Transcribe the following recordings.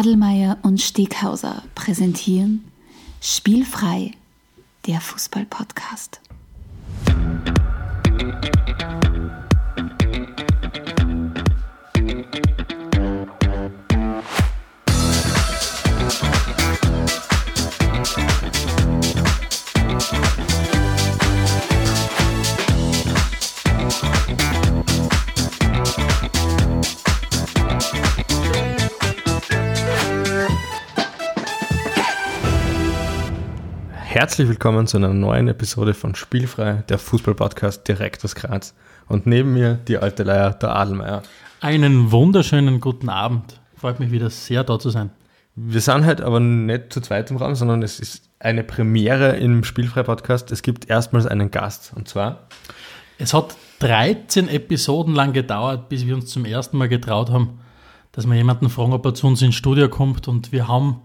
Adelmeier und Steghauser präsentieren Spielfrei, der Fußball-Podcast. Herzlich willkommen zu einer neuen Episode von Spielfrei, der Fußball-Podcast direkt aus Graz. Und neben mir die alte Leier, der Adelmeier. Einen wunderschönen guten Abend. Freut mich wieder sehr, da zu sein. Wir sind halt aber nicht zu zweit im Raum, sondern es ist eine Premiere im Spielfrei-Podcast. Es gibt erstmals einen Gast und zwar. Es hat 13 Episoden lang gedauert, bis wir uns zum ersten Mal getraut haben, dass wir jemanden fragen, ob er zu uns ins Studio kommt. Und wir haben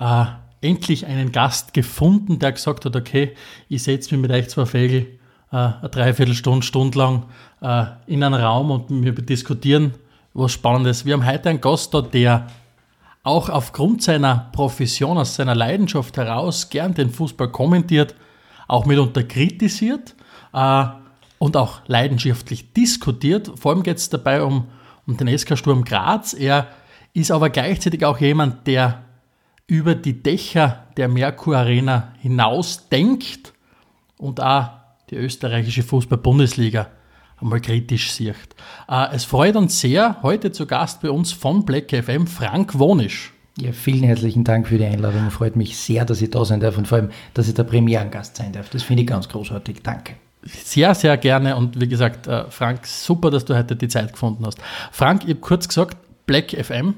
äh, endlich einen Gast gefunden, der gesagt hat, okay, ich setze mich mit euch zwei Fägel äh, eine Dreiviertelstunde, Stunde lang äh, in einen Raum und wir diskutieren was Spannendes. Wir haben heute einen Gast da, der auch aufgrund seiner Profession, aus seiner Leidenschaft heraus gern den Fußball kommentiert, auch mitunter kritisiert äh, und auch leidenschaftlich diskutiert. Vor allem geht es dabei um, um den SK Sturm Graz. Er ist aber gleichzeitig auch jemand, der über die Dächer der Merkur Arena hinaus denkt und auch die österreichische Fußball-Bundesliga einmal kritisch sieht. Äh, es freut uns sehr, heute zu Gast bei uns von Black FM Frank Wonisch. Ja, vielen herzlichen Dank für die Einladung. Freut mich sehr, dass ich da sein darf und vor allem, dass ich der Premierengast sein darf. Das finde ich ganz großartig. Danke. Sehr, sehr gerne und wie gesagt, äh, Frank, super, dass du heute die Zeit gefunden hast. Frank, ich habe kurz gesagt, Black FM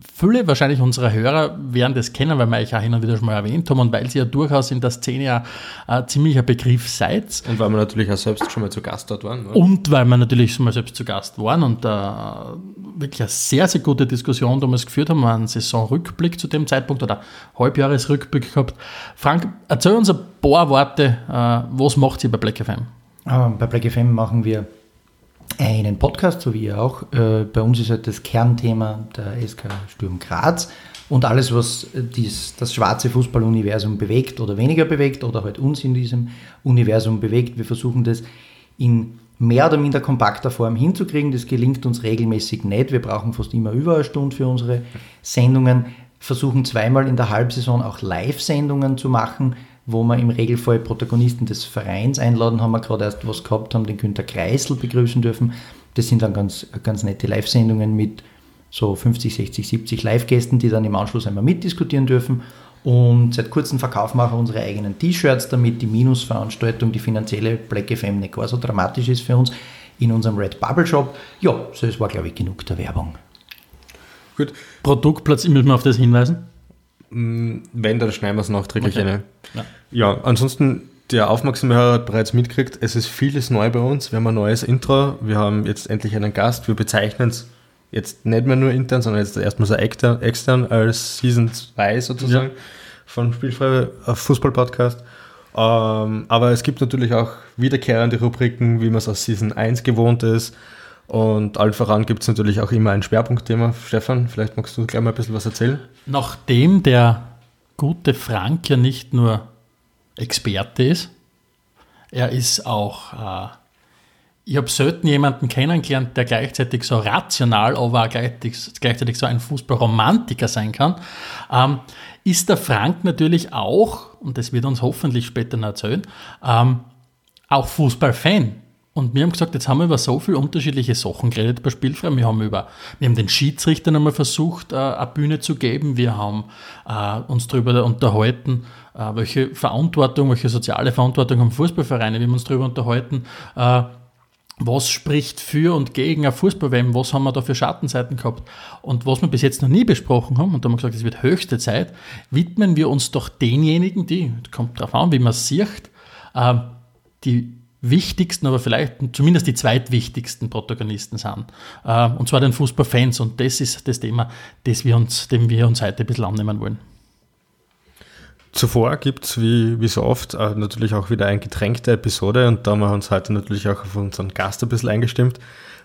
Viele wahrscheinlich unserer Hörer werden das kennen, weil wir euch auch hin und wieder schon mal erwähnt haben und weil sie ja durchaus in der Szene ja ein ziemlicher Begriff seid. Und weil wir natürlich auch selbst schon mal zu Gast dort waren. Oder? Und weil wir natürlich schon mal selbst zu Gast waren und äh, wirklich eine sehr, sehr gute Diskussion damals geführt haben, einen Saisonrückblick zu dem Zeitpunkt oder Halbjahresrückblick gehabt. Frank, erzähl uns ein paar Worte, äh, was macht ihr bei Black FM? Ah, bei Black FM machen wir einen Podcast, so wie ihr auch. Äh, bei uns ist halt das Kernthema der SK Sturm Graz und alles, was dies, das schwarze Fußballuniversum bewegt oder weniger bewegt oder halt uns in diesem Universum bewegt. Wir versuchen das in mehr oder minder kompakter Form hinzukriegen. Das gelingt uns regelmäßig nicht. Wir brauchen fast immer über eine Stunde für unsere Sendungen. Versuchen zweimal in der Halbsaison auch Live-Sendungen zu machen, wo wir im Regelfall Protagonisten des Vereins einladen, haben wir gerade erst was gehabt, haben den Günter Kreisel begrüßen dürfen. Das sind dann ganz, ganz nette Live-Sendungen mit so 50, 60, 70 Live-Gästen, die dann im Anschluss einmal mitdiskutieren dürfen. Und seit kurzem verkaufen wir auch unsere eigenen T-Shirts, damit die Minusveranstaltung, die finanzielle Black FM nicht gar so dramatisch ist für uns, in unserem Red Bubble Shop. Ja, so es war, glaube ich, genug der Werbung. Gut. Produktplatz, müssen wir auf das hinweisen? Mm, wenn, dann schneiden wir es nachträglich okay. eine. Ja. ja, ansonsten, der aufmerksame Hörer hat bereits mitgekriegt, es ist vieles neu bei uns. Wir haben ein neues Intro, wir haben jetzt endlich einen Gast, wir bezeichnen es jetzt nicht mehr nur intern, sondern jetzt erstmal so extern, extern als Season 2 sozusagen ja. von Spielfrei Fußball Podcast. Ähm, aber es gibt natürlich auch wiederkehrende Rubriken, wie man es aus Season 1 gewohnt ist. Und allen voran gibt es natürlich auch immer ein Schwerpunktthema. Stefan, vielleicht magst du gleich mal ein bisschen was erzählen? Nachdem der gute Frank ja nicht nur Experte ist, er ist auch, äh, ich habe selten jemanden kennengelernt, der gleichzeitig so rational, aber auch gleichzeitig, gleichzeitig so ein Fußballromantiker sein kann, ähm, ist der Frank natürlich auch, und das wird uns hoffentlich später noch erzählen, ähm, auch Fußballfan. Und wir haben gesagt, jetzt haben wir über so viele unterschiedliche Sachen geredet bei Spielfrei. Wir haben über, wir haben den Schiedsrichtern einmal versucht, äh, eine Bühne zu geben. Wir haben äh, uns darüber unterhalten, äh, welche Verantwortung, welche soziale Verantwortung haben Fußballvereine. Wir haben uns darüber unterhalten, was spricht für und gegen ein Fußball-WM, was haben wir da für Schattenseiten gehabt. Und was wir bis jetzt noch nie besprochen haben, und da haben wir gesagt, es wird höchste Zeit, widmen wir uns doch denjenigen, die, kommt darauf an, wie man es sieht, die wichtigsten, aber vielleicht zumindest die zweitwichtigsten Protagonisten sind. Äh, und zwar den Fußballfans. Und das ist das Thema, das wir uns, dem wir uns heute ein bisschen annehmen wollen. Zuvor gibt es, wie, wie so oft, äh, natürlich auch wieder eine getränkte Episode und da haben wir uns heute natürlich auch auf unseren Gast ein bisschen eingestimmt.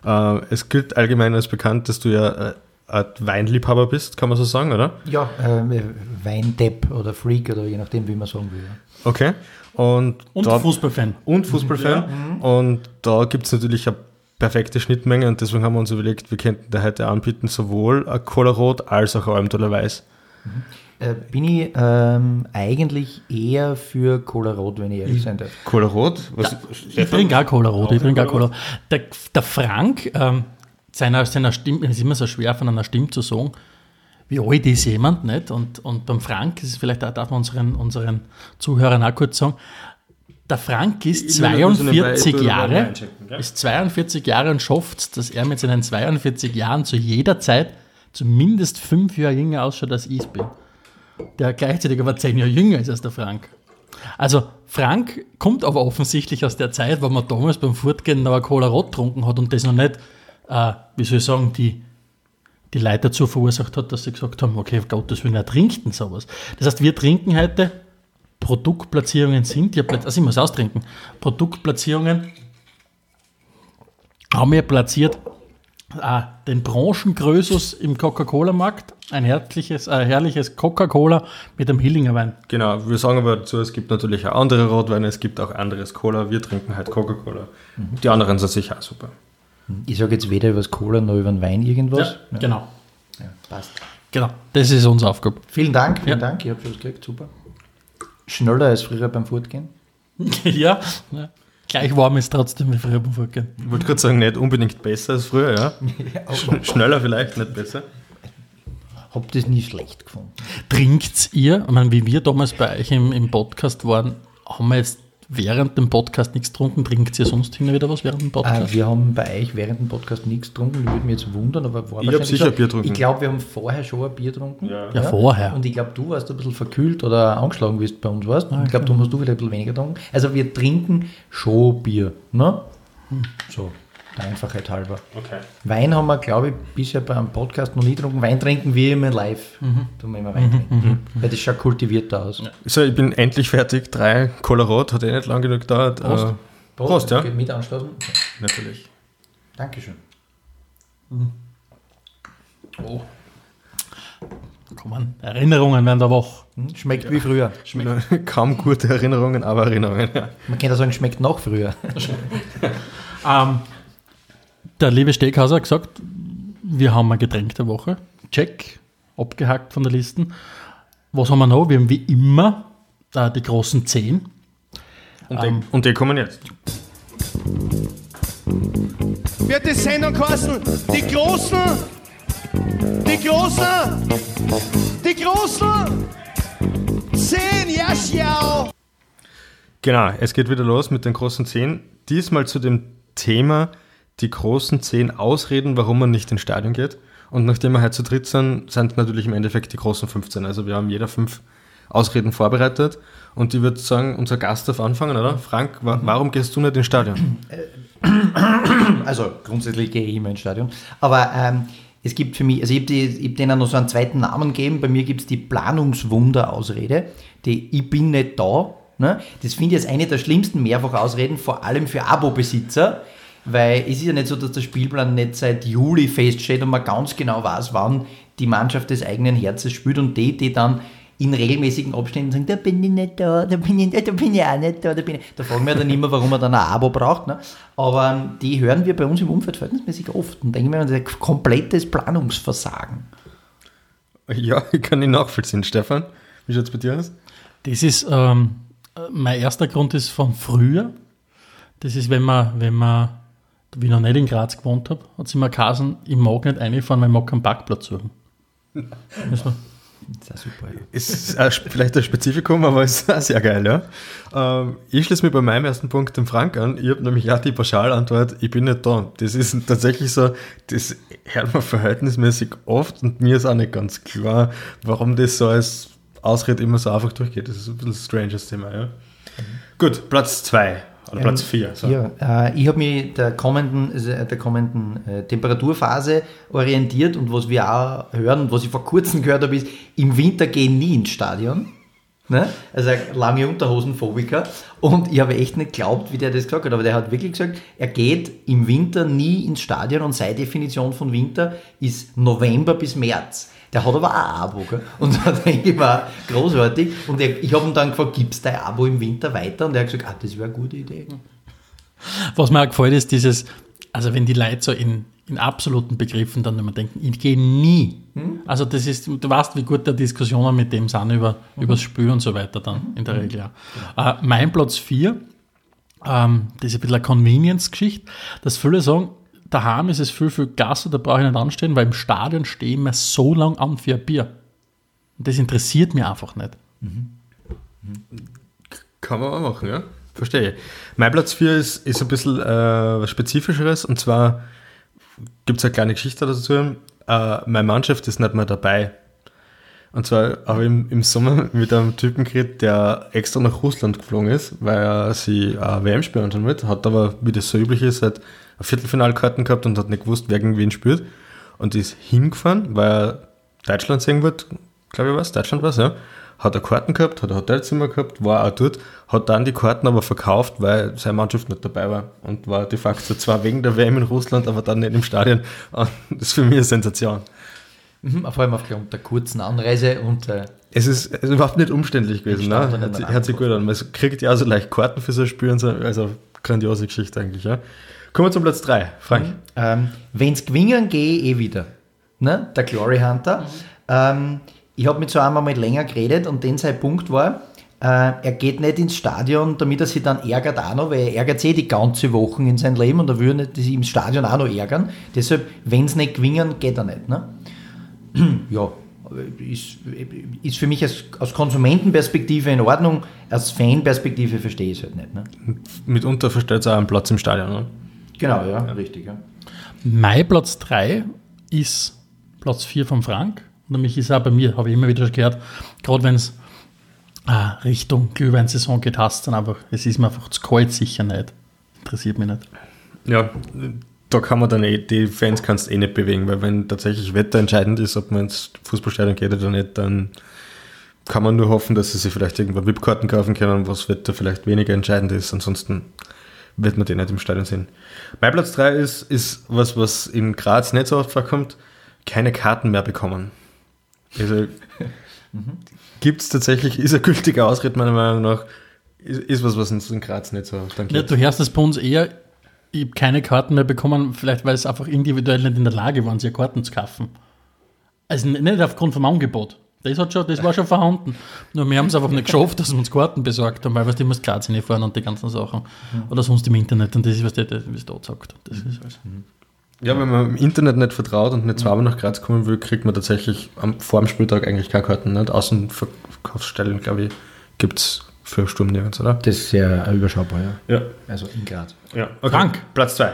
Äh, es gilt allgemein als bekannt, dass du ja ein Weinliebhaber bist, kann man so sagen, oder? Ja, äh, Weindepp oder Freak oder je nachdem, wie man sagen will. Okay. Und, und da, Fußballfan. Und Fußballfan. Ja. Mhm. Und da gibt es natürlich eine perfekte Schnittmenge und deswegen haben wir uns überlegt, wir könnten da heute anbieten, sowohl ein Cola Rot als auch ein Almdaler Weiß. Mhm. Äh, bin ich ähm, eigentlich eher für Cola Rot, wenn ich ehrlich sein darf. Cola Rot? Was, ich trinke gar Cola Rot. Ich trinke gar Cola. Der, der Frank, ähm, seiner, seiner Stimme, es ist immer so schwer von einer Stimme zu sagen, wie alt ist jemand, nicht? Und, und beim Frank, das ist vielleicht darf man unseren, unseren Zuhörern auch kurz sagen, der Frank ist 42 Jahre, ist 42 Jahre und schafft es, dass er mit seinen 42 Jahren zu jeder Zeit zumindest fünf Jahre jünger ausschaut, als ich bin. Der gleichzeitig aber zehn Jahre jünger ist als der Frank. Also Frank kommt aber offensichtlich aus der Zeit, wo man damals beim Fortgehen noch ein Cola Rot getrunken hat und das noch nicht, äh, wie soll ich sagen, die, die Leute dazu verursacht hat, dass sie gesagt haben, okay, Gottes Willen, er trinkt denn sowas. Das heißt, wir trinken heute Produktplatzierungen sind ja, also ich muss austrinken, Produktplatzierungen haben wir platziert äh, den Branchengrößus im Coca-Cola-Markt, ein herrliches, äh, herrliches Coca-Cola mit einem Hillinger Wein. Genau, wir sagen aber dazu, es gibt natürlich auch andere Rotweine, es gibt auch anderes Cola, wir trinken halt Coca-Cola. Mhm. Die anderen sind sicher auch super. Ich sage jetzt weder über das Cola noch über den Wein irgendwas. Ja, ja. Genau. Ja, passt. Genau, das ist unsere Aufgabe. Vielen Dank, vielen Dank, ich habe schon was gekriegt, super schneller als früher beim Fortgehen? ja, ja. Gleich warm ist trotzdem wie früher beim Fortgehen. Ich wollte gerade sagen, nicht unbedingt besser als früher, ja. ja schneller vielleicht, nicht besser. Hab das nie schlecht gefunden. Trinkt ihr, ich meine, wie wir damals bei euch im, im Podcast waren, haben wir jetzt während dem Podcast nichts getrunken? Trinkt ihr sonst hin wieder was während dem Podcast? Äh, wir haben bei euch während dem Podcast nichts getrunken. Ich würde mich jetzt wundern, aber war Ich habe sicher so, Bier getrunken. Ich glaube, wir haben vorher schon ein Bier getrunken. Ja, ja, ja vorher. Und ich glaube, du warst ein bisschen verkühlt oder angeschlagen, wie du bei uns warst. Ah, ich glaube, du hast du wieder ein bisschen weniger getrunken. Also wir trinken schon Bier. Ne? Hm. So. Der Einfachheit halber. Okay. Wein haben wir, glaube ich, bisher beim Podcast noch nie getrunken. Wein trinken wir immer live. Mhm. Tun wir immer Wein mhm. trinken. Mhm. Weil das schaut kultivierter aus. Ja. So, ich bin endlich fertig. Drei Cola Rot, hat eh nicht lang genug gedauert. Prost. Äh, Prost, Prost ja. Mit anstoßen. Okay. Natürlich. Dankeschön. Mhm. Oh. Komm an, Erinnerungen werden da wach. Hm, schmeckt ja. wie früher. Schmeckt. Kaum gute Erinnerungen, aber Erinnerungen. Ja. Man kann ja sagen, schmeckt noch früher. ähm, der liebe Steghauser hat gesagt, wir haben ein Getränk der Woche. Check, abgehackt von der Liste. Was haben wir noch? Wir haben wie immer äh, die großen 10. Und, ähm, die, und die kommen jetzt. Wird die Sendung kosten? Die Großen! Die Großen! Die Großen! 10, ja, schau! Genau, es geht wieder los mit den großen 10. Diesmal zu dem Thema die großen zehn Ausreden, warum man nicht ins Stadion geht. Und nachdem wir heute zu dritt sind, sind natürlich im Endeffekt die großen 15. Also wir haben jeder fünf Ausreden vorbereitet. Und ich würde sagen, unser Gast darf anfangen, oder? Frank, wa warum gehst du nicht ins Stadion? Also grundsätzlich gehe ich immer ins Stadion. Aber ähm, es gibt für mich, also ich habe hab denen noch so einen zweiten Namen gegeben. Bei mir gibt es die Planungswunder-Ausrede. Die Ich bin nicht da. Ne? Das finde ich jetzt eine der schlimmsten Mehrfachausreden, vor allem für Abo-Besitzer weil es ist ja nicht so, dass der Spielplan nicht seit Juli feststeht und man ganz genau weiß, wann die Mannschaft des eigenen Herzens spielt und die, die dann in regelmäßigen Abständen sagen, da bin ich nicht da, da bin ich, nicht, da bin ich auch nicht da, da bin ich. Da fragen wir dann immer, warum man dann ein Abo braucht. Ne? Aber ähm, die hören wir bei uns im Umfeld verhältnismäßig oft und denken wir, das ist ein komplettes Planungsversagen. Ja, ich kann ihn nachvollziehen. Stefan, wie schaut es bei dir aus? Das ist, ähm, mein erster Grund ist von früher. Das ist, wenn man, wenn man wie ich noch nicht in Graz gewohnt habe, hat sie mir gesagt, ich mag nicht reinfahren, weil ich mag keinen Parkplatz suchen. das ist super. Ist äh, vielleicht ein Spezifikum, aber ist auch sehr geil, ja. Ähm, ich schließe mich bei meinem ersten Punkt dem Frank an. Ich habe nämlich auch die Pauschalantwort, ich bin nicht da. Das ist tatsächlich so, das hört man verhältnismäßig oft und mir ist auch nicht ganz klar, warum das so als Ausrede immer so einfach durchgeht. Das ist ein bisschen ein stranges Thema, ja. Mhm. Gut, Platz zwei. Oder Platz 4. Ähm, so. Ja, äh, ich habe mich der kommenden, äh, der kommenden äh, Temperaturphase orientiert und was wir auch hören und was ich vor kurzem gehört habe, ist, im Winter gehen nie ins Stadion. Ne? Also lange Unterhosenphobiker. Und ich habe echt nicht geglaubt, wie der das gesagt hat. Aber der hat wirklich gesagt, er geht im Winter nie ins Stadion und seine Definition von Winter ist November bis März. Der hat aber auch ein Abo. Gell? Und da denke ich, war großartig. Und er, ich habe ihn dann gefragt, gibt es dein Abo im Winter weiter? Und er hat gesagt, ah, das wäre eine gute Idee. Was mir auch gefällt, ist dieses, also wenn die Leute so in, in absoluten Begriffen dann immer denken, ich gehe nie. Hm? Also das ist, du weißt, wie gut der Diskussionen mit dem sind über, mhm. über das Spiel und so weiter dann in der mhm. Regel. Ja. Äh, mein Platz 4, ähm, das ist ein bisschen eine Convenience-Geschichte, dass viele sagen, daheim ist es viel, viel Gasse, da brauche ich nicht anstehen, weil im Stadion stehen wir so lang an für ein Bier. Und das interessiert mich einfach nicht. Mhm. Kann man auch machen, ja. Verstehe. Mein Platz 4 ist, ist ein bisschen äh, was Spezifischeres und zwar gibt es eine kleine Geschichte dazu. Äh, meine Mannschaft ist nicht mehr dabei. Und zwar habe ich im, im Sommer mit einem Typen geredet, der extra nach Russland geflogen ist, weil er sie äh, WM-Spiel anschauen wird, hat aber, wie das so üblich ist, halt Viertelfinalkarten gehabt und hat nicht gewusst, wer gegen wen spielt. Und ist hingefahren, weil er Deutschland sehen wird, glaube ich was, Deutschland was, ja hat er Karten gehabt, hat ein Hotelzimmer gehabt, war auch dort, hat dann die Karten aber verkauft, weil seine Mannschaft nicht dabei war und war de facto zwar wegen der WM in Russland, aber dann nicht im Stadion. Das ist für mich eine Sensation. Mhm, vor allem aufgrund der kurzen Anreise und äh, es ist, es ist überhaupt nicht umständlich gewesen. Ne? Hört, hört sich gut an. Man kriegt ja auch so leicht Karten für so ein Spiel und so. Also grandiose Geschichte eigentlich. Ja. Kommen wir zum Platz 3. Frank. Mhm. Ähm, Wenn es gewinnen, gehe ich eh wieder. Ne? Der Glory Hunter. Mhm. Ähm, ich habe mit so einem mal länger geredet und den sein Punkt war, äh, er geht nicht ins Stadion, damit er sich dann ärgert auch noch, weil er ärgert sich eh die ganze Woche in seinem Leben und er würde sich im Stadion auch noch ärgern. Deshalb, wenn es nicht gewinnen, geht er nicht. Ne? ja, ist, ist für mich als, aus Konsumentenperspektive in Ordnung, als Fanperspektive verstehe ich es halt nicht. Ne? Mitunter versteht es auch einen Platz im Stadion. Ne? Genau, ja, ja. richtig. Ja. Mein Platz 3 ist Platz 4 von Frank Nämlich ist auch bei mir, habe ich immer wieder gehört, gerade wenn es ah, Richtung Glühweinsaison geht, hast dann einfach, es ist mir einfach zu kalt, sicher nicht. Interessiert mich nicht. Ja, da kann man dann eh, die Fans kannst eh nicht bewegen, weil wenn tatsächlich Wetter entscheidend ist, ob man ins Fußballstadion geht oder nicht, dann kann man nur hoffen, dass sie sich vielleicht irgendwo VIP-Karten kaufen können, was Wetter vielleicht weniger entscheidend ist. Ansonsten wird man die nicht im Stadion sehen. Mein Platz 3 ist, ist was, was in Graz nicht so oft vorkommt, keine Karten mehr bekommen. Also mhm. gibt es tatsächlich, ist ein gültiger Ausritt meiner Meinung nach, ist, ist was, was uns in Graz nicht so dann Ja, du hörst das bei uns eher, ich habe keine Karten mehr bekommen, vielleicht weil es einfach individuell nicht in der Lage waren, sich Karten zu kaufen. Also nicht aufgrund vom Angebot. Das, hat schon, das war schon vorhanden. Nur wir haben es einfach nicht geschafft, dass wir uns Karten besorgt haben, weil wir musst Graz hinfahren und die ganzen Sachen. Mhm. Oder sonst im Internet. Und das ist, was der, wie es da sagt. Das ist alles. Mhm. Ja, wenn man im Internet nicht vertraut und nicht zweimal nach Graz kommen will, kriegt man tatsächlich am, vor dem Spieltag eigentlich keine Karten. Nicht? Außenverkaufsstellen, glaube ich, gibt es für Sturm nirgends, oder? Das ist sehr überschaubar, ja. Ja. Also in Graz. Ja. Okay. Frank, Platz 2.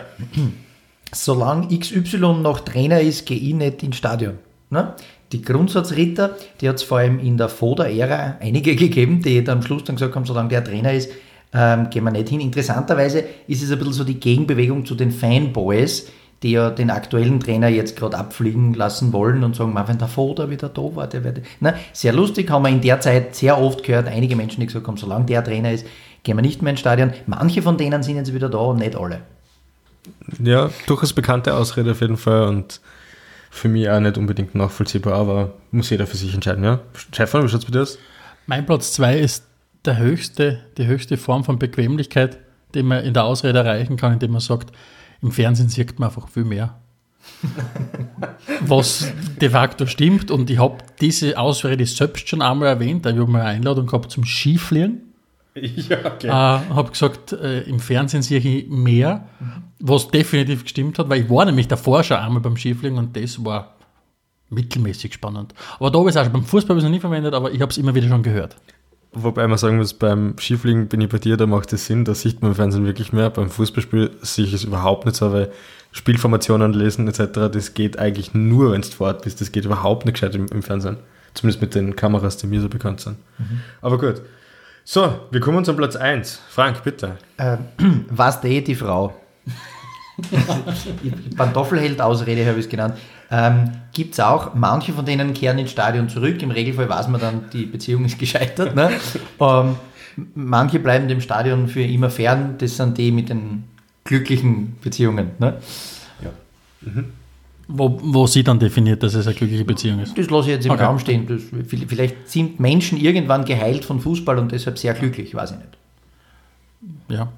Solange XY noch Trainer ist, gehe ich nicht ins Stadion. Ne? Die Grundsatzritter, die hat es vor allem in der Foda-Ära einige gegeben, die am Schluss dann gesagt haben, solange der Trainer ist, ähm, gehen wir nicht hin. Interessanterweise ist es ein bisschen so die Gegenbewegung zu den Fanboys, die ja den aktuellen Trainer jetzt gerade abfliegen lassen wollen und sagen, wenn der Foda wieder da war, der werde. Na, sehr lustig, haben wir in der Zeit sehr oft gehört, einige Menschen, die gesagt haben, solange der Trainer ist, gehen wir nicht mehr ins Stadion. Manche von denen sind jetzt wieder da und nicht alle. Ja, durchaus bekannte Ausrede auf jeden Fall und für mich auch nicht unbedingt nachvollziehbar, aber muss jeder für sich entscheiden. Ja? Stefan, wie schaut es bei dir aus? Mein Platz 2 ist der höchste, die höchste Form von Bequemlichkeit, die man in der Ausrede erreichen kann, indem man sagt, im Fernsehen sieht man einfach viel mehr. Was de facto stimmt. Und ich habe diese Ausrede selbst schon einmal erwähnt. Da habe ich mal eine Einladung gehabt zum Skifliegen. Ja, okay. Äh, habe gesagt, äh, im Fernsehen sehe ich mehr, was definitiv gestimmt hat, weil ich war nämlich davor schon einmal beim Skifliegen und das war mittelmäßig spannend. Aber da habe ich es auch schon beim Fußball noch nie verwendet, aber ich habe es immer wieder schon gehört. Wobei man sagen muss, beim Skifliegen bin ich bei dir, da macht es Sinn, da sieht man im Fernsehen wirklich mehr. Beim Fußballspiel sehe ich es überhaupt nicht so, weil Spielformationen lesen etc., das geht eigentlich nur, wenn du fort bist. Das geht überhaupt nicht gescheit im, im, Fernsehen. Zumindest mit den Kameras, die mir so bekannt sind. Mhm. Aber gut. So, wir kommen zum Platz 1. Frank, bitte. Ähm, was eh die Frau? Pantoffelheld-Ausrede habe ich es genannt. Ähm, Gibt es auch, manche von denen kehren ins Stadion zurück. Im Regelfall weiß man dann, die Beziehung ist gescheitert. Ne? ähm, manche bleiben dem Stadion für immer fern. Das sind die mit den glücklichen Beziehungen. Ne? Ja. Mhm. Wo, wo sie dann definiert, dass es eine glückliche Beziehung ist. Das lasse ich jetzt im okay. Raum stehen. Das, vielleicht sind Menschen irgendwann geheilt von Fußball und deshalb sehr glücklich, weiß ich nicht. Ja.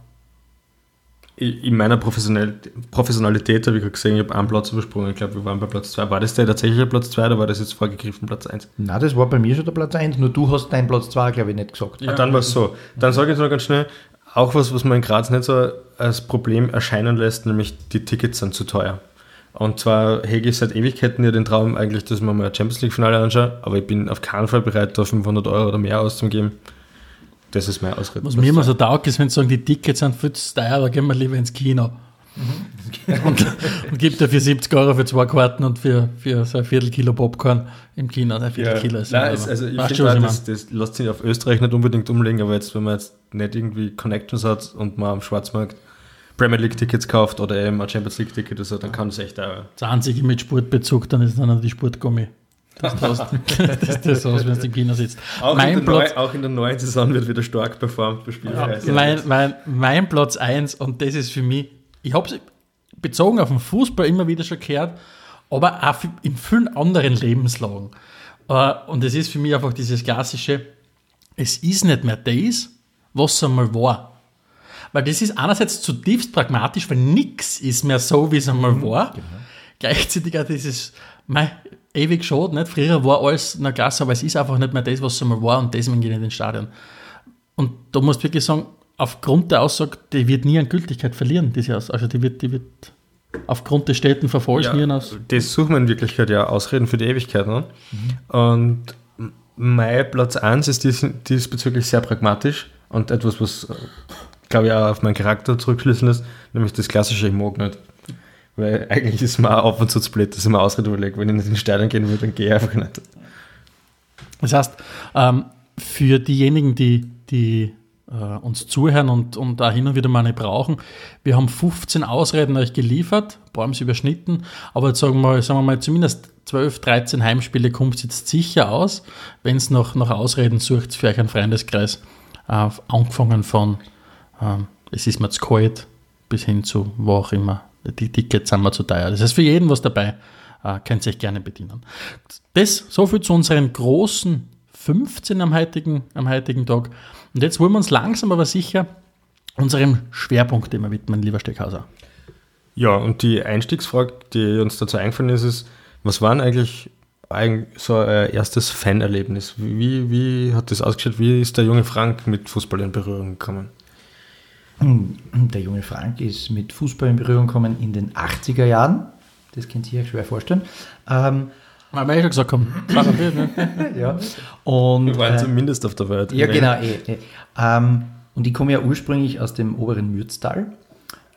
In meiner Professionalität habe ich gerade gesehen, ich habe einen Platz übersprungen. Ich glaube, wir waren bei Platz 2. War das der tatsächliche Platz 2 oder war das jetzt vorgegriffen Platz 1? Nein, das war bei mir schon der Platz 1, nur du hast deinen Platz 2, glaube ich, nicht gesagt. Ja. Dann war es so. Dann sage ich jetzt noch ganz schnell, auch was, was man in Graz nicht so als Problem erscheinen lässt, nämlich die Tickets sind zu teuer. Und zwar hege ich seit Ewigkeiten ja den Traum eigentlich, dass man mal ein Champions League-Finale anschaue, aber ich bin auf keinen Fall bereit, da 500 Euro oder mehr auszugeben. Das ist mein Ausrede. Was mir immer so taugt, ist, wenn sie sagen, die Tickets sind viel zu teuer, da gehen wir lieber ins Kino. Mhm. und, und gibt dafür 70 Euro für zwei Karten und für, für so ein Viertelkilo Popcorn im Kino. Ein Viertelkilo ja, ist nein, es, also ich finde, das, das lässt sich auf Österreich nicht unbedingt umlegen, aber jetzt, wenn man jetzt nicht irgendwie Connections hat und man am Schwarzmarkt Premier League Tickets kauft oder eben ein Champions League Ticket oder so, dann kann das echt auch. Das einzige mit Sportbezug, dann ist dann die Sportgummi. Das, das, das, das aus, wenn du im Kino sitzt. Auch, mein in Platz, neu, auch in der neuen Saison wird wieder stark performt bei ja, mein, mein, mein Platz 1, und das ist für mich, ich habe es bezogen auf den Fußball immer wieder schon gehört, aber auch in vielen anderen Lebenslagen. Äh, und es ist für mich einfach dieses klassische, es ist nicht mehr das, was es einmal war. Weil das ist einerseits zutiefst pragmatisch, weil nichts ist mehr so, wie es einmal mhm, war. Genau. Gleichzeitig auch dieses, mein, ewig schade, nicht? Früher war alles in der Klasse, aber es ist einfach nicht mehr das, was es einmal war und deswegen gehe ich in den Stadion. Und da musst du wirklich sagen, aufgrund der Aussage, die wird nie an Gültigkeit verlieren, diese Aussage. Also die wird, die wird aufgrund des Städten verfallen ja, aus. Das suchen wir in Wirklichkeit ja Ausreden für die Ewigkeit. Ne? Mhm. Und mein Platz 1 ist dies, diesbezüglich sehr pragmatisch und etwas, was glaube ich, auch auf meinen Charakter zurückschließen lässt, nämlich das klassische, ich mag nicht. Weil eigentlich ist auch auf und zu zu blöd, dass ich mir Ausrede überlege. Wenn ich nicht in den Stadion gehen würde, dann gehe ich einfach nicht. Das heißt, ähm, für diejenigen, die, die äh, uns zuhören und, und da hin und wieder mal nicht brauchen, wir haben 15 Ausreden euch geliefert, sie überschnitten, aber jetzt sagen wir, sagen wir mal, zumindest 12, 13 Heimspiele kommt es jetzt sicher aus, wenn es noch nach Ausreden sucht für euch einen Freundeskreis. Äh, angefangen von ähm, es ist mir zu kalt, bis hin zu wo auch immer. Die Tickets sind mir zu teuer. Das heißt, für jeden was dabei, äh, könnt ihr euch gerne bedienen. Das, soviel zu unseren großen 15 am heutigen, am heutigen Tag. Und jetzt wollen wir uns langsam aber sicher unserem Schwerpunkt immer widmen, lieber Steckhauser. Ja, und die Einstiegsfrage, die uns dazu eingefallen ist, ist, was war eigentlich so ein erstes Fanerlebnis? Wie, wie hat das ausgeschaut? Wie ist der junge Frank mit Fußball in Berührung gekommen? Der junge Frank ist mit Fußball in Berührung gekommen in den 80er Jahren. Das könnt ihr euch schwer vorstellen. Ähm, haben wir ja schon gesagt, komm. ja. Und, wir waren äh, zumindest auf der Welt. Ja, genau. Eh, eh. Ähm, und ich komme ja ursprünglich aus dem oberen Mürztal.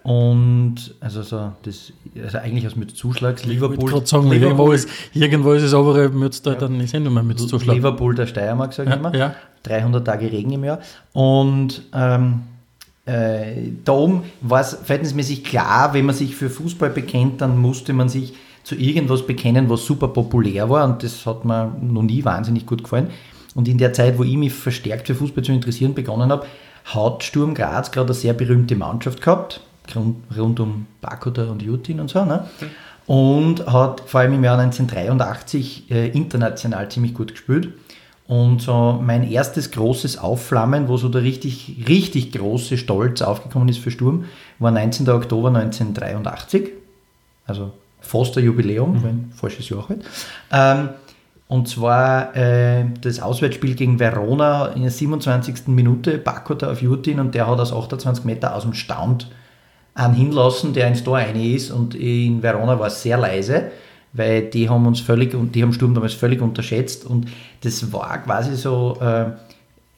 Und also so das, also eigentlich aus Mürzzuschlags, Liverpool. Ich sagen, Liverpool, irgendwo, ist, irgendwo ist es obere Mürztal, ja, dann ist es nur mehr Mürzzuschlag. Liverpool der Steiermark, sage ich ja, immer. Ja. 300 Tage Regen im Jahr. Und ähm, äh, darum war es verhältnismäßig klar, wenn man sich für Fußball bekennt, dann musste man sich zu irgendwas bekennen, was super populär war und das hat mir noch nie wahnsinnig gut gefallen. Und in der Zeit, wo ich mich verstärkt für Fußball zu interessieren begonnen habe, hat Sturm Graz gerade eine sehr berühmte Mannschaft gehabt, rund um Bakoda und Jutin und so. Ne? Und hat vor allem im Jahr 1983 äh, international ziemlich gut gespielt. Und so mein erstes großes Aufflammen, wo so der richtig, richtig große Stolz aufgekommen ist für Sturm, war 19. Oktober 1983. Also fast ein Jubiläum, mhm. ein falsches Jahr halt. Ähm, und zwar äh, das Auswärtsspiel gegen Verona in der 27. Minute, Bakota auf Jutin und der hat aus 28 Meter aus dem Stand einen hinlassen, der ins Tor rein ist und in Verona war es sehr leise weil die haben uns völlig, die haben Sturm damals völlig unterschätzt und das war quasi so, äh,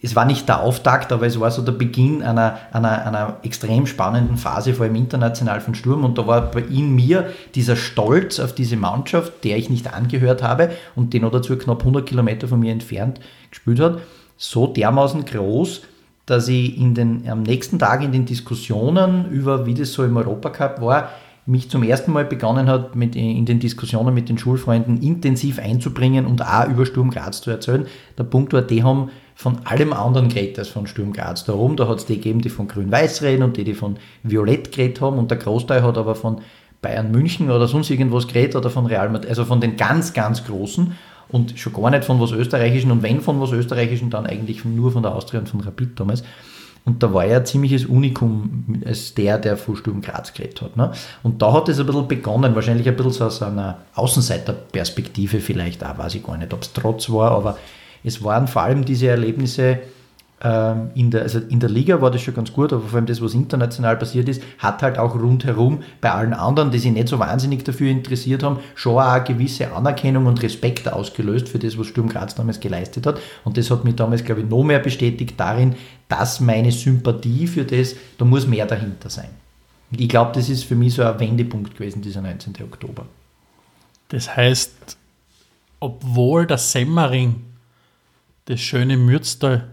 es war nicht der Auftakt, aber es war so der Beginn einer, einer, einer extrem spannenden Phase, vor allem international von Sturm und da war bei in mir dieser Stolz auf diese Mannschaft, der ich nicht angehört habe und die noch dazu knapp 100 Kilometer von mir entfernt gespielt hat, so dermaßen groß, dass ich in den, am nächsten Tag in den Diskussionen über, wie das so im Europacup war, mich zum ersten Mal begonnen hat, mit, in den Diskussionen mit den Schulfreunden intensiv einzubringen und auch über Sturm Graz zu erzählen. Der Punkt war, die haben von allem anderen geredet als von Sturm Graz. Darum, da hat es die gegeben, die von Grün-Weiß reden und die, die von Violett geredet haben und der Großteil hat aber von Bayern München oder sonst irgendwas geredet oder von Real Madrid, also von den ganz, ganz Großen und schon gar nicht von was Österreichischen und wenn von was Österreichischen, dann eigentlich nur von der Austria und von Rapid damals. Und da war er ein ziemliches Unikum als der, der Sturm Graz geredet hat. Ne? Und da hat es ein bisschen begonnen, wahrscheinlich ein bisschen so aus einer Außenseiterperspektive vielleicht auch, weiß ich gar nicht, ob es trotz war, aber es waren vor allem diese Erlebnisse, in der, also in der Liga war das schon ganz gut, aber vor allem das, was international passiert ist, hat halt auch rundherum bei allen anderen, die sich nicht so wahnsinnig dafür interessiert haben, schon auch eine gewisse Anerkennung und Respekt ausgelöst für das, was Sturm Graz damals geleistet hat. Und das hat mich damals, glaube ich, noch mehr bestätigt darin, dass meine Sympathie für das, da muss mehr dahinter sein. Und ich glaube, das ist für mich so ein Wendepunkt gewesen, dieser 19. Oktober. Das heißt, obwohl der Semmering das schöne Mürztal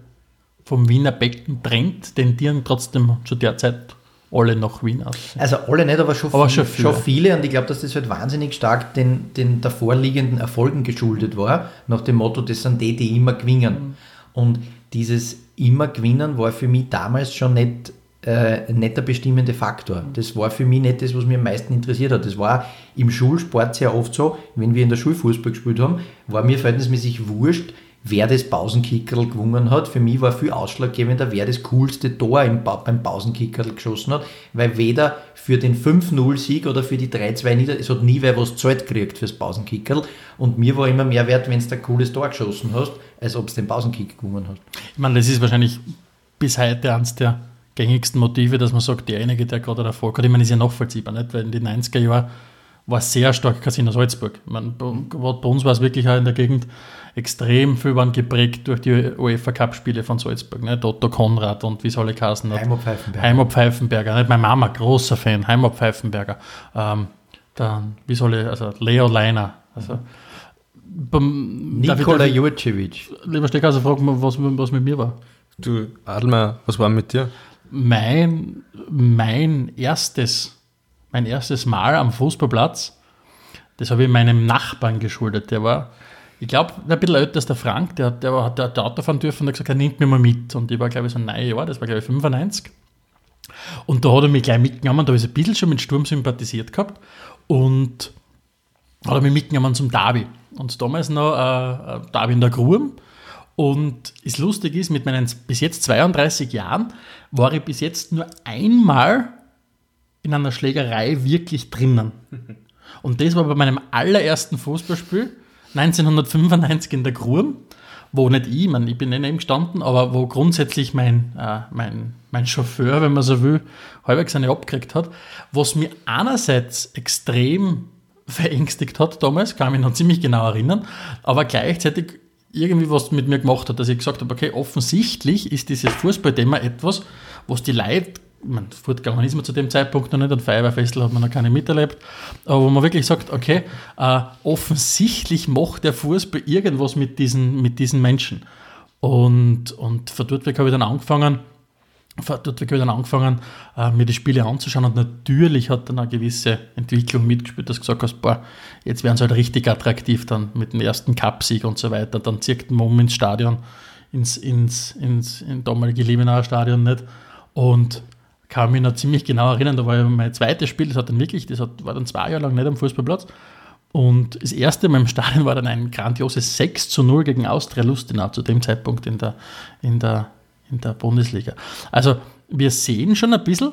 vom Wiener Becken drängt, tendieren trotzdem zu der Zeit alle nach Wien aus. Also alle nicht, aber schon, aber viele, schon, viele. schon viele. Und ich glaube, dass das halt wahnsinnig stark den, den davorliegenden Erfolgen geschuldet war, nach dem Motto, das sind die, die immer gewinnen. Mhm. Und dieses immer gewinnen war für mich damals schon nicht, äh, nicht der bestimmende Faktor. Das war für mich nicht das, was mich am meisten interessiert hat. Das war im Schulsport sehr oft so, wenn wir in der Schulfußball gespielt haben, war mir verhältnismäßig wurscht, wer das Pausenkickerl gewonnen hat. Für mich war viel ausschlaggebender, wer das coolste Tor im beim Pausenkickerl geschossen hat, weil weder für den 5-0-Sieg oder für die 3-2 Nieder, es hat nie wer was zahlt gekriegt fürs Pausenkickerl und mir war immer mehr wert, wenn du ein cooles Tor geschossen hast, als ob du den Pausenkick gewonnen hast. Ich meine, das ist wahrscheinlich bis heute eines der gängigsten Motive, dass man sagt, derjenige, der gerade Erfolg hat, ich meine, ist ja nachvollziehbar, nicht? weil in den 90er Jahren war sehr stark Casino Salzburg. Ich meine, bei uns war es wirklich auch in der Gegend extrem viel waren geprägt durch die UEFA Cup-Spiele von Salzburg. Ne? Otto Konrad und wie soll ich heißen? Heimer Pfeifenberger. Heimer Pfeifenberger. Nicht? Meine Mama, großer Fan, Heimer Pfeifenberger. Ähm, dann, wie soll ich, also Leo Leiner. Also, beim, Nikola Jurcevic. Lieber Steckhauser, frag mal, was, was mit mir war. Du, Adelmeier, was war mit dir? Mein, mein erstes, mein erstes Mal am Fußballplatz, das habe ich meinem Nachbarn geschuldet. Der war ich glaube, ein bisschen älter ist der Frank, der, der, der hat Auto fahren dürfen und hat gesagt, er nimmt mich mal mit. Und ich war, glaube ich, so neun Jahre, das war, glaube ich, 95. Und da hat er mich gleich mitgenommen, da habe ich ein bisschen schon mit Sturm sympathisiert gehabt. Und hat er mich mitgenommen zum Derby. Und damals noch äh, Derby in der Gruhe. Und das Lustige ist, mit meinen bis jetzt 32 Jahren war ich bis jetzt nur einmal in einer Schlägerei wirklich drinnen. Und das war bei meinem allerersten Fußballspiel 1995 in der Gruhe, wo nicht ich, man, ich bin nicht neben gestanden, aber wo grundsätzlich mein, äh, mein, mein Chauffeur, wenn man so will, halbwegs eine abgekriegt hat, was mir einerseits extrem verängstigt hat damals, kann ich mich noch ziemlich genau erinnern, aber gleichzeitig irgendwie was mit mir gemacht hat, dass ich gesagt habe, okay, offensichtlich ist dieses Fußballthema etwas, was die Leute man, fortgegangen ist man zu dem Zeitpunkt noch nicht, ein Feuerwehrfestel hat man noch keine miterlebt, aber wo man wirklich sagt, okay, äh, offensichtlich macht der Fußball irgendwas mit diesen, mit diesen Menschen. Und, und von dort weg habe ich dann angefangen, von dort weg habe ich dann angefangen, äh, mir die Spiele anzuschauen und natürlich hat dann eine gewisse Entwicklung mitgespielt, dass du gesagt hast, boah, jetzt werden sie halt richtig attraktiv dann mit dem ersten Cupsieg und so weiter, dann zirkt man um ins Stadion, ins, ins, ins, in damalige Liebenauer Stadion nicht. Und kann mich noch ziemlich genau erinnern, da war ja mein zweites Spiel, das hat dann wirklich, das hat, war dann zwei Jahre lang nicht am Fußballplatz. Und das erste Mal im Stadion war dann ein grandioses 6 zu 0 gegen Austria Lustenau zu dem Zeitpunkt in der, in der, in der Bundesliga. Also wir sehen schon ein bisschen,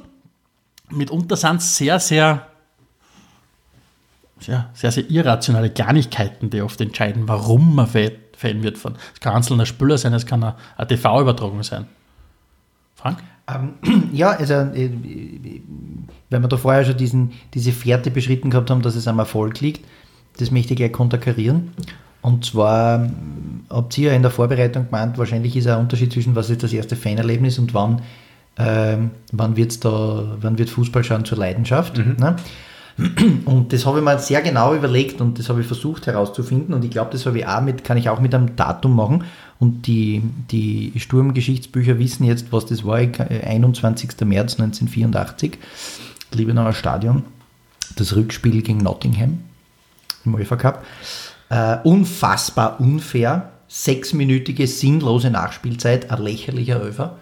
mitunter sind es sehr, sehr, sehr, sehr, sehr irrationale Kleinigkeiten, die oft entscheiden, warum man Fan wird. Es kann ein einzelner Spieler sein, es kann eine, eine TV-Übertragung sein. Frank? Ähm, ja, also äh, wenn wir da vorher schon diesen, diese Fährte beschritten gehabt haben, dass es am Erfolg liegt, das möchte ich gleich konterkarieren. Und zwar habt ihr ja in der Vorbereitung gemeint, wahrscheinlich ist ein Unterschied zwischen was ist das erste Fanerlebnis und wann, ähm, wann, wird's da, wann wird Fußball schauen zur Leidenschaft. Mhm. Ne? Und das habe ich mir sehr genau überlegt und das habe ich versucht herauszufinden und ich glaube, das habe ich auch mit, kann ich auch mit einem Datum machen. Und die, die Sturmgeschichtsbücher wissen jetzt, was das war. 21. März 1984, Liebenauer Stadion. das Rückspiel gegen Nottingham im UEFA Cup. Äh, unfassbar unfair. Sechsminütige sinnlose Nachspielzeit, ein lächerlicher Öfer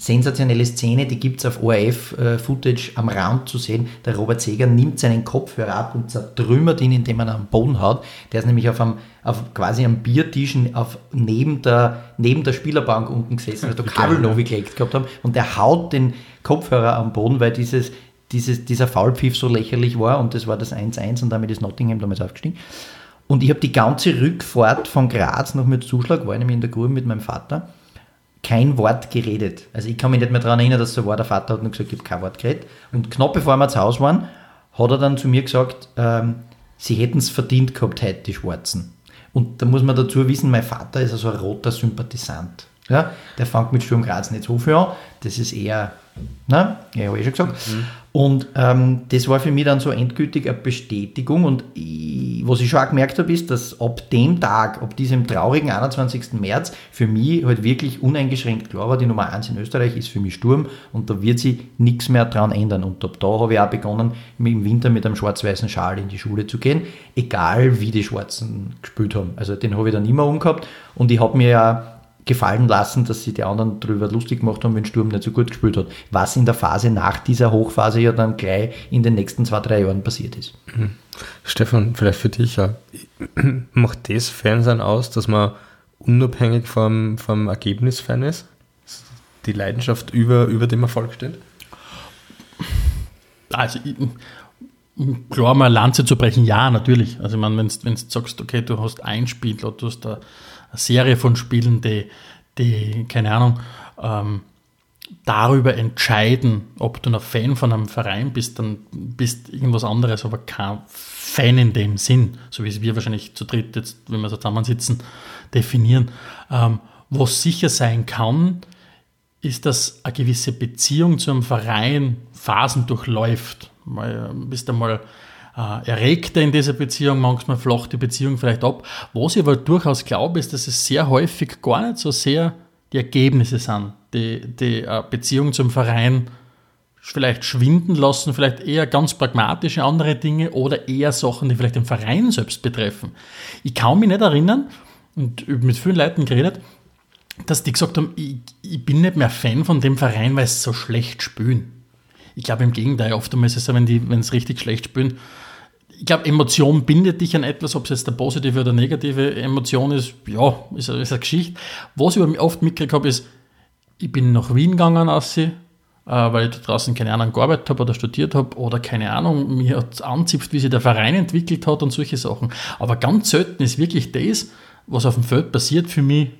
sensationelle Szene, die gibt es auf ORF-Footage äh, am Rand zu sehen. Der Robert Seger nimmt seinen Kopfhörer ab und zertrümmert ihn, indem er ihn am Boden haut. Der ist nämlich auf, einem, auf quasi am Biertisch auf, neben, der, neben der Spielerbank unten gesessen, weil da Kabel noch gelegt gehabt haben. Und der haut den Kopfhörer am Boden, weil dieses, dieses, dieser Foulpfiff so lächerlich war und das war das 1-1 und damit ist Nottingham damals aufgestiegen. Und ich habe die ganze Rückfahrt von Graz noch mit Zuschlag, war nämlich in der Grube mit meinem Vater kein Wort geredet. Also ich kann mich nicht mehr daran erinnern, dass so war. Der Vater hat nur gesagt, ich habe kein Wort geredet. Und knapp bevor wir zu Hause waren, hat er dann zu mir gesagt, ähm, sie hätten es verdient gehabt heute, die Schwarzen. Und da muss man dazu wissen, mein Vater ist also ein roter Sympathisant. Ja, der fängt mit Sturm Graz nicht so viel an. Das ist eher, na, ja, habe ich schon gesagt. Mhm. Und ähm, das war für mich dann so endgültig eine Bestätigung. Und ich, was ich schon auch gemerkt habe, ist, dass ab dem Tag, ab diesem traurigen 21. März, für mich halt wirklich uneingeschränkt klar war, die Nummer 1 in Österreich ist für mich Sturm und da wird sich nichts mehr dran ändern. Und ab da habe ich auch begonnen, im Winter mit einem schwarz-weißen Schal in die Schule zu gehen, egal wie die Schwarzen gespielt haben. Also den habe ich dann immer umgehabt und ich habe mir ja gefallen lassen, dass sie die anderen darüber lustig gemacht haben, wenn Sturm nicht so gut gespielt hat. Was in der Phase nach dieser Hochphase ja dann gleich in den nächsten zwei, drei Jahren passiert ist. Mhm. Stefan, vielleicht für dich ja. Macht das Fernsehen aus, dass man unabhängig vom, vom Ergebnis Fan ist? Die Leidenschaft über, über dem Erfolg steht? Also, klar mal Lanze zu brechen, ja, natürlich. Also, ich meine, wenn du sagst, okay, du hast ein Spiel, du hast da Serie von Spielen, die, die keine Ahnung, ähm, darüber entscheiden, ob du ein Fan von einem Verein bist, dann bist irgendwas anderes, aber kein Fan in dem Sinn, so wie es wir wahrscheinlich zu dritt jetzt, wenn wir so zusammensitzen, definieren. Ähm, was sicher sein kann, ist, dass eine gewisse Beziehung zu einem Verein Phasen durchläuft. Mal, bist du mal äh, erregter in dieser Beziehung, manchmal flacht die Beziehung vielleicht ab. Was ich aber durchaus glaube, ist, dass es sehr häufig gar nicht so sehr die Ergebnisse sind, die die äh, Beziehung zum Verein vielleicht schwinden lassen, vielleicht eher ganz pragmatische andere Dinge oder eher Sachen, die vielleicht den Verein selbst betreffen. Ich kann mich nicht erinnern, und mit vielen Leuten geredet, dass die gesagt haben, ich, ich bin nicht mehr Fan von dem Verein, weil sie so schlecht spielen. Ich glaube im Gegenteil, oftmals ist es so, wenn es richtig schlecht spielen, ich glaube, Emotion bindet dich an etwas, ob es jetzt eine positive oder negative Emotion ist, ja, ist, ist eine Geschichte. Was ich oft mitgekriegt habe, ist, ich bin nach Wien gegangen, Assi, äh, weil ich da draußen keine Ahnung gearbeitet habe oder studiert habe oder keine Ahnung, mir hat anzipft, wie sich der Verein entwickelt hat und solche Sachen. Aber ganz selten ist wirklich das, was auf dem Feld passiert, für mich,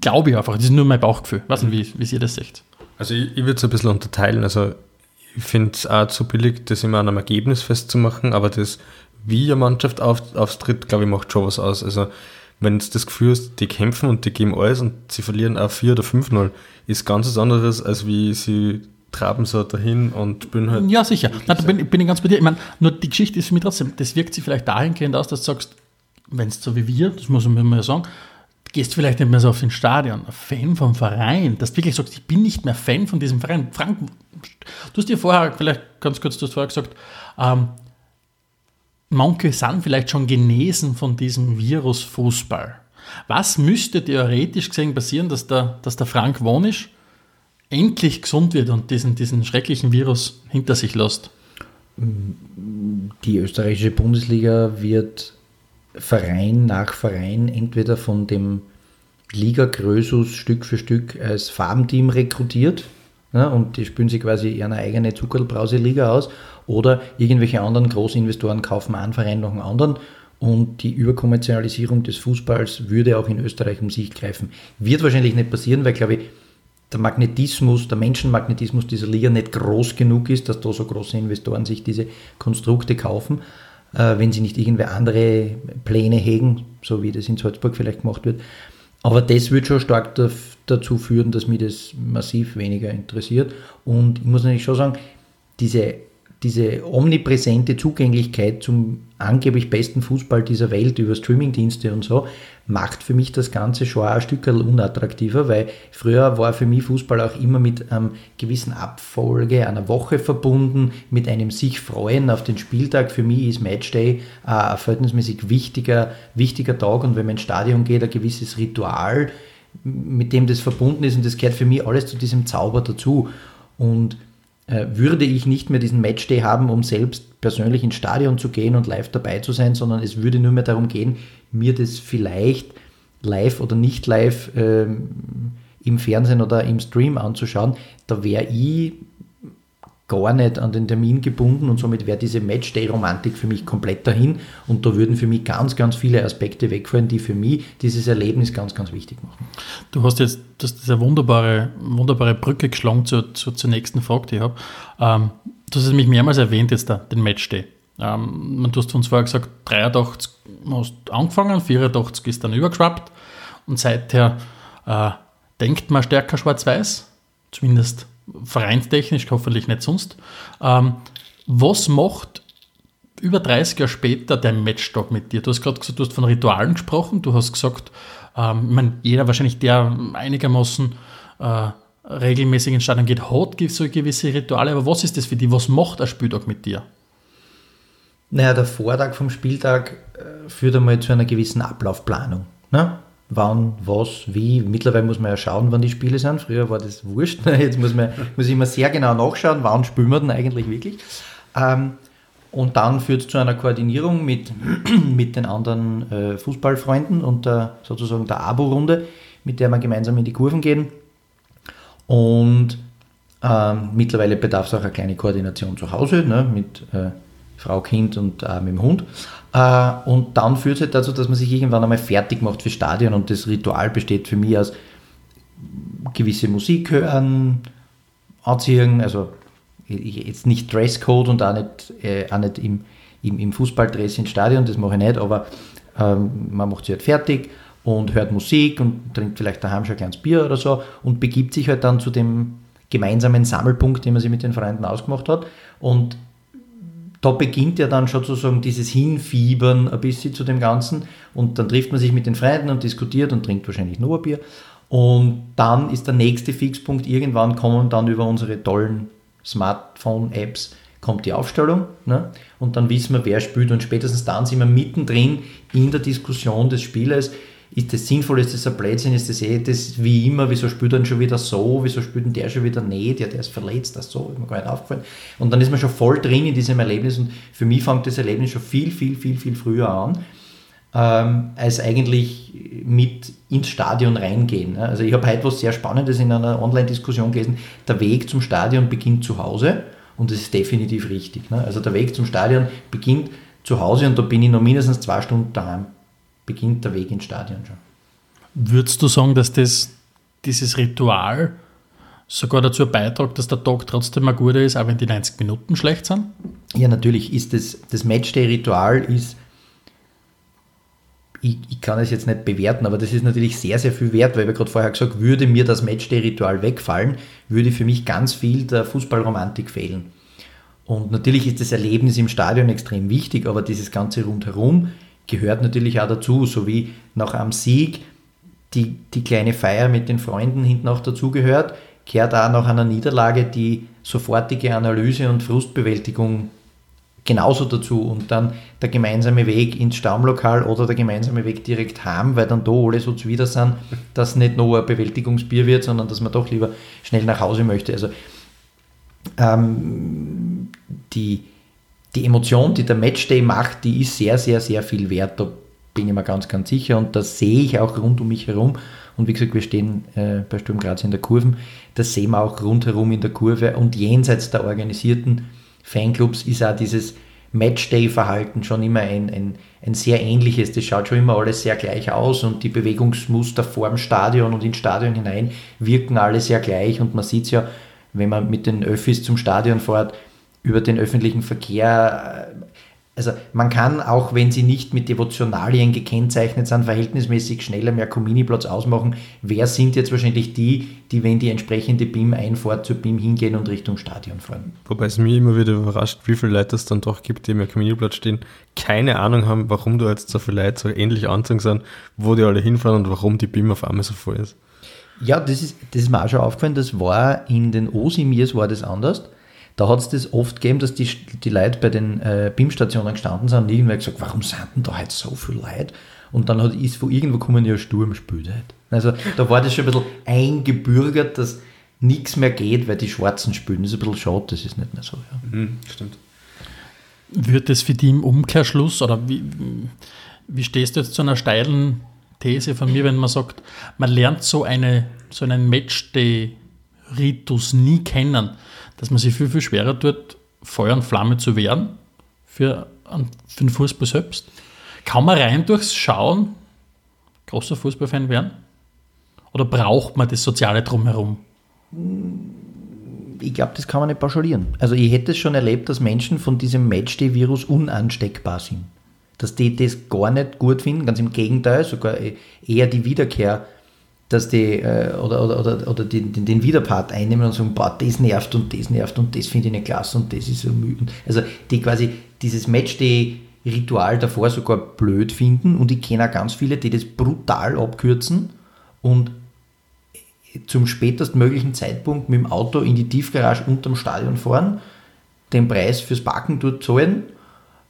glaube ich einfach. Das ist nur mein Bauchgefühl. Ich weiß nicht, wie, wie ihr das seht. Also ich, ich würde es ein bisschen unterteilen. Also ich finde es auch zu billig, das immer an einem Ergebnis festzumachen, aber das, wie eine Mannschaft auf, auftritt, glaube ich, macht schon was aus. Also, wenn du das Gefühl hast, die kämpfen und die geben alles und sie verlieren auch 4 oder 5-0, ist ganz was anderes, als wie sie traben so dahin und bin halt. Ja, sicher. Nein, da bin, bin, ich ganz bei dir. Ich meine, nur die Geschichte ist für mich trotzdem, das wirkt sich vielleicht dahingehend aus, dass du sagst, wenn es so wie wir, das muss man ja sagen, gehst vielleicht nicht mehr so auf den Stadion, Fan vom Verein, dass du wirklich sagst, ich bin nicht mehr Fan von diesem Verein. Frank, du hast dir vorher, vielleicht ganz kurz, du hast vorher gesagt, ähm, manche sind vielleicht schon genesen von diesem Virus Fußball. Was müsste theoretisch gesehen passieren, dass der, dass der Frank Wonisch endlich gesund wird und diesen, diesen schrecklichen Virus hinter sich lässt? Die österreichische Bundesliga wird Verein nach Verein entweder von dem Liga Grösus Stück für Stück als Farmteam rekrutiert ja, und die spülen sich quasi ihre eigene Zuckerbrause-Liga aus oder irgendwelche anderen Großinvestoren kaufen einen Verein nach dem anderen und die Überkommerzialisierung des Fußballs würde auch in Österreich um sich greifen. Wird wahrscheinlich nicht passieren, weil, glaube ich, der Magnetismus, der Menschenmagnetismus dieser Liga nicht groß genug ist, dass da so große Investoren sich diese Konstrukte kaufen wenn sie nicht irgendwer andere Pläne hegen, so wie das in Salzburg vielleicht gemacht wird. Aber das wird schon stark dazu führen, dass mich das massiv weniger interessiert. Und ich muss natürlich schon sagen, diese, diese omnipräsente Zugänglichkeit zum angeblich besten Fußball dieser Welt über Streamingdienste und so, macht für mich das Ganze schon ein Stück unattraktiver, weil früher war für mich Fußball auch immer mit einem gewissen Abfolge einer Woche verbunden, mit einem sich freuen auf den Spieltag. Für mich ist Matchday ein verhältnismäßig wichtiger, wichtiger Tag und wenn man ins Stadion geht, ein gewisses Ritual, mit dem das verbunden ist und das gehört für mich alles zu diesem Zauber dazu. Und äh, würde ich nicht mehr diesen Matchday haben, um selbst persönlich ins Stadion zu gehen und live dabei zu sein, sondern es würde nur mehr darum gehen, mir das vielleicht live oder nicht live ähm, im Fernsehen oder im Stream anzuschauen. Da wäre ich gar nicht an den Termin gebunden und somit wäre diese Matchday-Romantik für mich komplett dahin und da würden für mich ganz, ganz viele Aspekte wegfallen, die für mich dieses Erlebnis ganz, ganz wichtig machen. Du hast jetzt das, das eine wunderbare, wunderbare Brücke geschlagen zu, zu, zur nächsten Frage, die ich habe. Ähm, du hast mich mehrmals erwähnt jetzt da, den Matchday. Ähm, du hast uns vorher gesagt, 83 hast angefangen, 84 ist dann übergeschwappt und seither äh, denkt man stärker schwarz-weiß, zumindest vereinstechnisch, hoffentlich nicht sonst. Ähm, was macht über 30 Jahre später dein Matchtag mit dir? Du hast gerade gesagt, du hast von Ritualen gesprochen, du hast gesagt, ähm, ich meine, jeder wahrscheinlich, der einigermaßen äh, regelmäßig ins Stadion geht, hat so gewisse Rituale, aber was ist das für dich? Was macht ein Spieltag mit dir? Naja, der Vortag vom Spieltag äh, führt einmal zu einer gewissen Ablaufplanung. Ne? Wann, was, wie. Mittlerweile muss man ja schauen, wann die Spiele sind. Früher war das wurscht. Jetzt muss, man, muss ich immer sehr genau nachschauen, wann spielen wir denn eigentlich wirklich. Ähm, und dann führt es zu einer Koordinierung mit, mit den anderen äh, Fußballfreunden und der, sozusagen der Abo-Runde, mit der wir gemeinsam in die Kurven gehen. Und ähm, mittlerweile bedarf es auch eine kleine Koordination zu Hause ne, mit äh, Frau, Kind und äh, mit dem Hund. Äh, und dann führt es halt dazu, dass man sich irgendwann einmal fertig macht für Stadion und das Ritual besteht für mich aus gewisse Musik hören, anziehen, also jetzt nicht Dresscode und auch nicht, äh, auch nicht im, im, im Fußballdress ins Stadion, das mache ich nicht, aber ähm, man macht sich halt fertig und hört Musik und trinkt vielleicht daheim schon ein kleines Bier oder so und begibt sich halt dann zu dem gemeinsamen Sammelpunkt, den man sich mit den Freunden ausgemacht hat. Und da beginnt ja dann schon sozusagen dieses Hinfiebern ein bisschen zu dem Ganzen. Und dann trifft man sich mit den Freunden und diskutiert und trinkt wahrscheinlich nur ein Bier. Und dann ist der nächste Fixpunkt, irgendwann kommen dann über unsere tollen Smartphone-Apps kommt die Aufstellung ne? und dann wissen wir, wer spielt. Und spätestens dann sind wir mittendrin in der Diskussion des Spielers, ist das sinnvoll, ist das ein Blödsinn, ist das eh das wie immer, wieso spielt er schon wieder so, wieso spielt denn der schon wieder nicht, ja, der ist verletzt, das so, ist mir gar nicht aufgefallen. Und dann ist man schon voll drin in diesem Erlebnis und für mich fängt das Erlebnis schon viel, viel, viel, viel früher an, ähm, als eigentlich mit ins Stadion reingehen. Also ich habe heute was sehr Spannendes in einer Online-Diskussion gelesen, der Weg zum Stadion beginnt zu Hause und das ist definitiv richtig. Ne? Also der Weg zum Stadion beginnt zu Hause und da bin ich noch mindestens zwei Stunden daheim beginnt der Weg ins Stadion schon. Würdest du sagen, dass das, dieses Ritual sogar dazu beiträgt, dass der Tag trotzdem ein guter ist, auch wenn die 90 Minuten schlecht sind? Ja, natürlich ist das, das Matchday-Ritual ist, ich, ich, kann es jetzt nicht bewerten, aber das ist natürlich sehr, sehr viel wert, weil ich gerade vorher gesagt würde mir das Matchday-Ritual wegfallen, würde für mich ganz viel der Fußballromantik fehlen. Und natürlich ist das Erlebnis im Stadion extrem wichtig, aber dieses ganze rundherum gehört natürlich auch dazu, so wie nach einem Sieg die, die kleine Feier mit den Freunden hinten auch dazugehört, gehört auch nach einer Niederlage die sofortige Analyse und Frustbewältigung genauso dazu und dann der gemeinsame Weg ins Stammlokal oder der gemeinsame Weg direkt heim, weil dann da alle so zuwider sind, dass nicht nur ein Bewältigungsbier wird, sondern dass man doch lieber schnell nach Hause möchte. Also ähm, die, die Emotion, die der Matchday macht, die ist sehr, sehr, sehr viel wert. Da bin ich mir ganz, ganz sicher und das sehe ich auch rund um mich herum. Und wie gesagt, wir stehen äh, bei Sturm Graz in der Kurven. Das sehen wir auch rundherum in der Kurve. Und jenseits der organisierten Fanclubs ist auch dieses Matchday-Verhalten schon immer ein, ein, ein sehr ähnliches. Das schaut schon immer alles sehr gleich aus und die Bewegungsmuster vorm Stadion und ins Stadion hinein wirken alle sehr gleich. Und man sieht es ja, wenn man mit den Öffis zum Stadion fährt, über den öffentlichen Verkehr, also man kann auch, wenn sie nicht mit Devotionalien gekennzeichnet sind, verhältnismäßig schneller mehr Comini-Platz ausmachen. Wer sind jetzt wahrscheinlich die, die, wenn die entsprechende BIM einfährt, zur BIM hingehen und Richtung Stadion fahren? Wobei es mich immer wieder überrascht, wie viele Leute es dann doch gibt, die im Comini-Platz stehen, keine Ahnung haben, warum da jetzt so viele Leute so ähnlich anzogen sind, wo die alle hinfahren und warum die BIM auf einmal so voll ist. Ja, das ist, das ist mir auch schon aufgefallen, das war in den Osimirs war das anders da hat es das oft gegeben, dass die, die Leute bei den äh, BIM-Stationen gestanden sind und irgendwer gesagt, warum sind denn da heute so viele Leute? Und dann hat, ist von irgendwo kommen ja Sturmspüle. Also da war das schon ein bisschen eingebürgert, dass nichts mehr geht, weil die Schwarzen spielen. Das ist ein bisschen schade, das ist nicht mehr so. Ja. Mhm, stimmt. Wird das für die im Umkehrschluss oder wie, wie stehst du jetzt zu einer steilen These von mir, wenn man sagt, man lernt so, eine, so einen Matchday-Ritus nie kennen? Dass man sich viel, viel schwerer tut, Feuer und Flamme zu wehren für, für den Fußball selbst. Kann man rein durchs Schauen großer Fußballfan werden? Oder braucht man das Soziale drumherum? Ich glaube, das kann man nicht pauschalieren. Also ich hätte es schon erlebt, dass Menschen von diesem Matchday-Virus unansteckbar sind. Dass die das gar nicht gut finden, ganz im Gegenteil, sogar eher die Wiederkehr dass die äh, oder, oder, oder, oder den, den, den Widerpart einnehmen und sagen, boah, das nervt und das nervt und das finde ich nicht klasse und das ist so müde. Also die quasi dieses Matchday-Ritual davor sogar blöd finden und ich kenne auch ganz viele, die das brutal abkürzen und zum spätestmöglichen Zeitpunkt mit dem Auto in die Tiefgarage unterm Stadion fahren, den Preis fürs Parken dort zahlen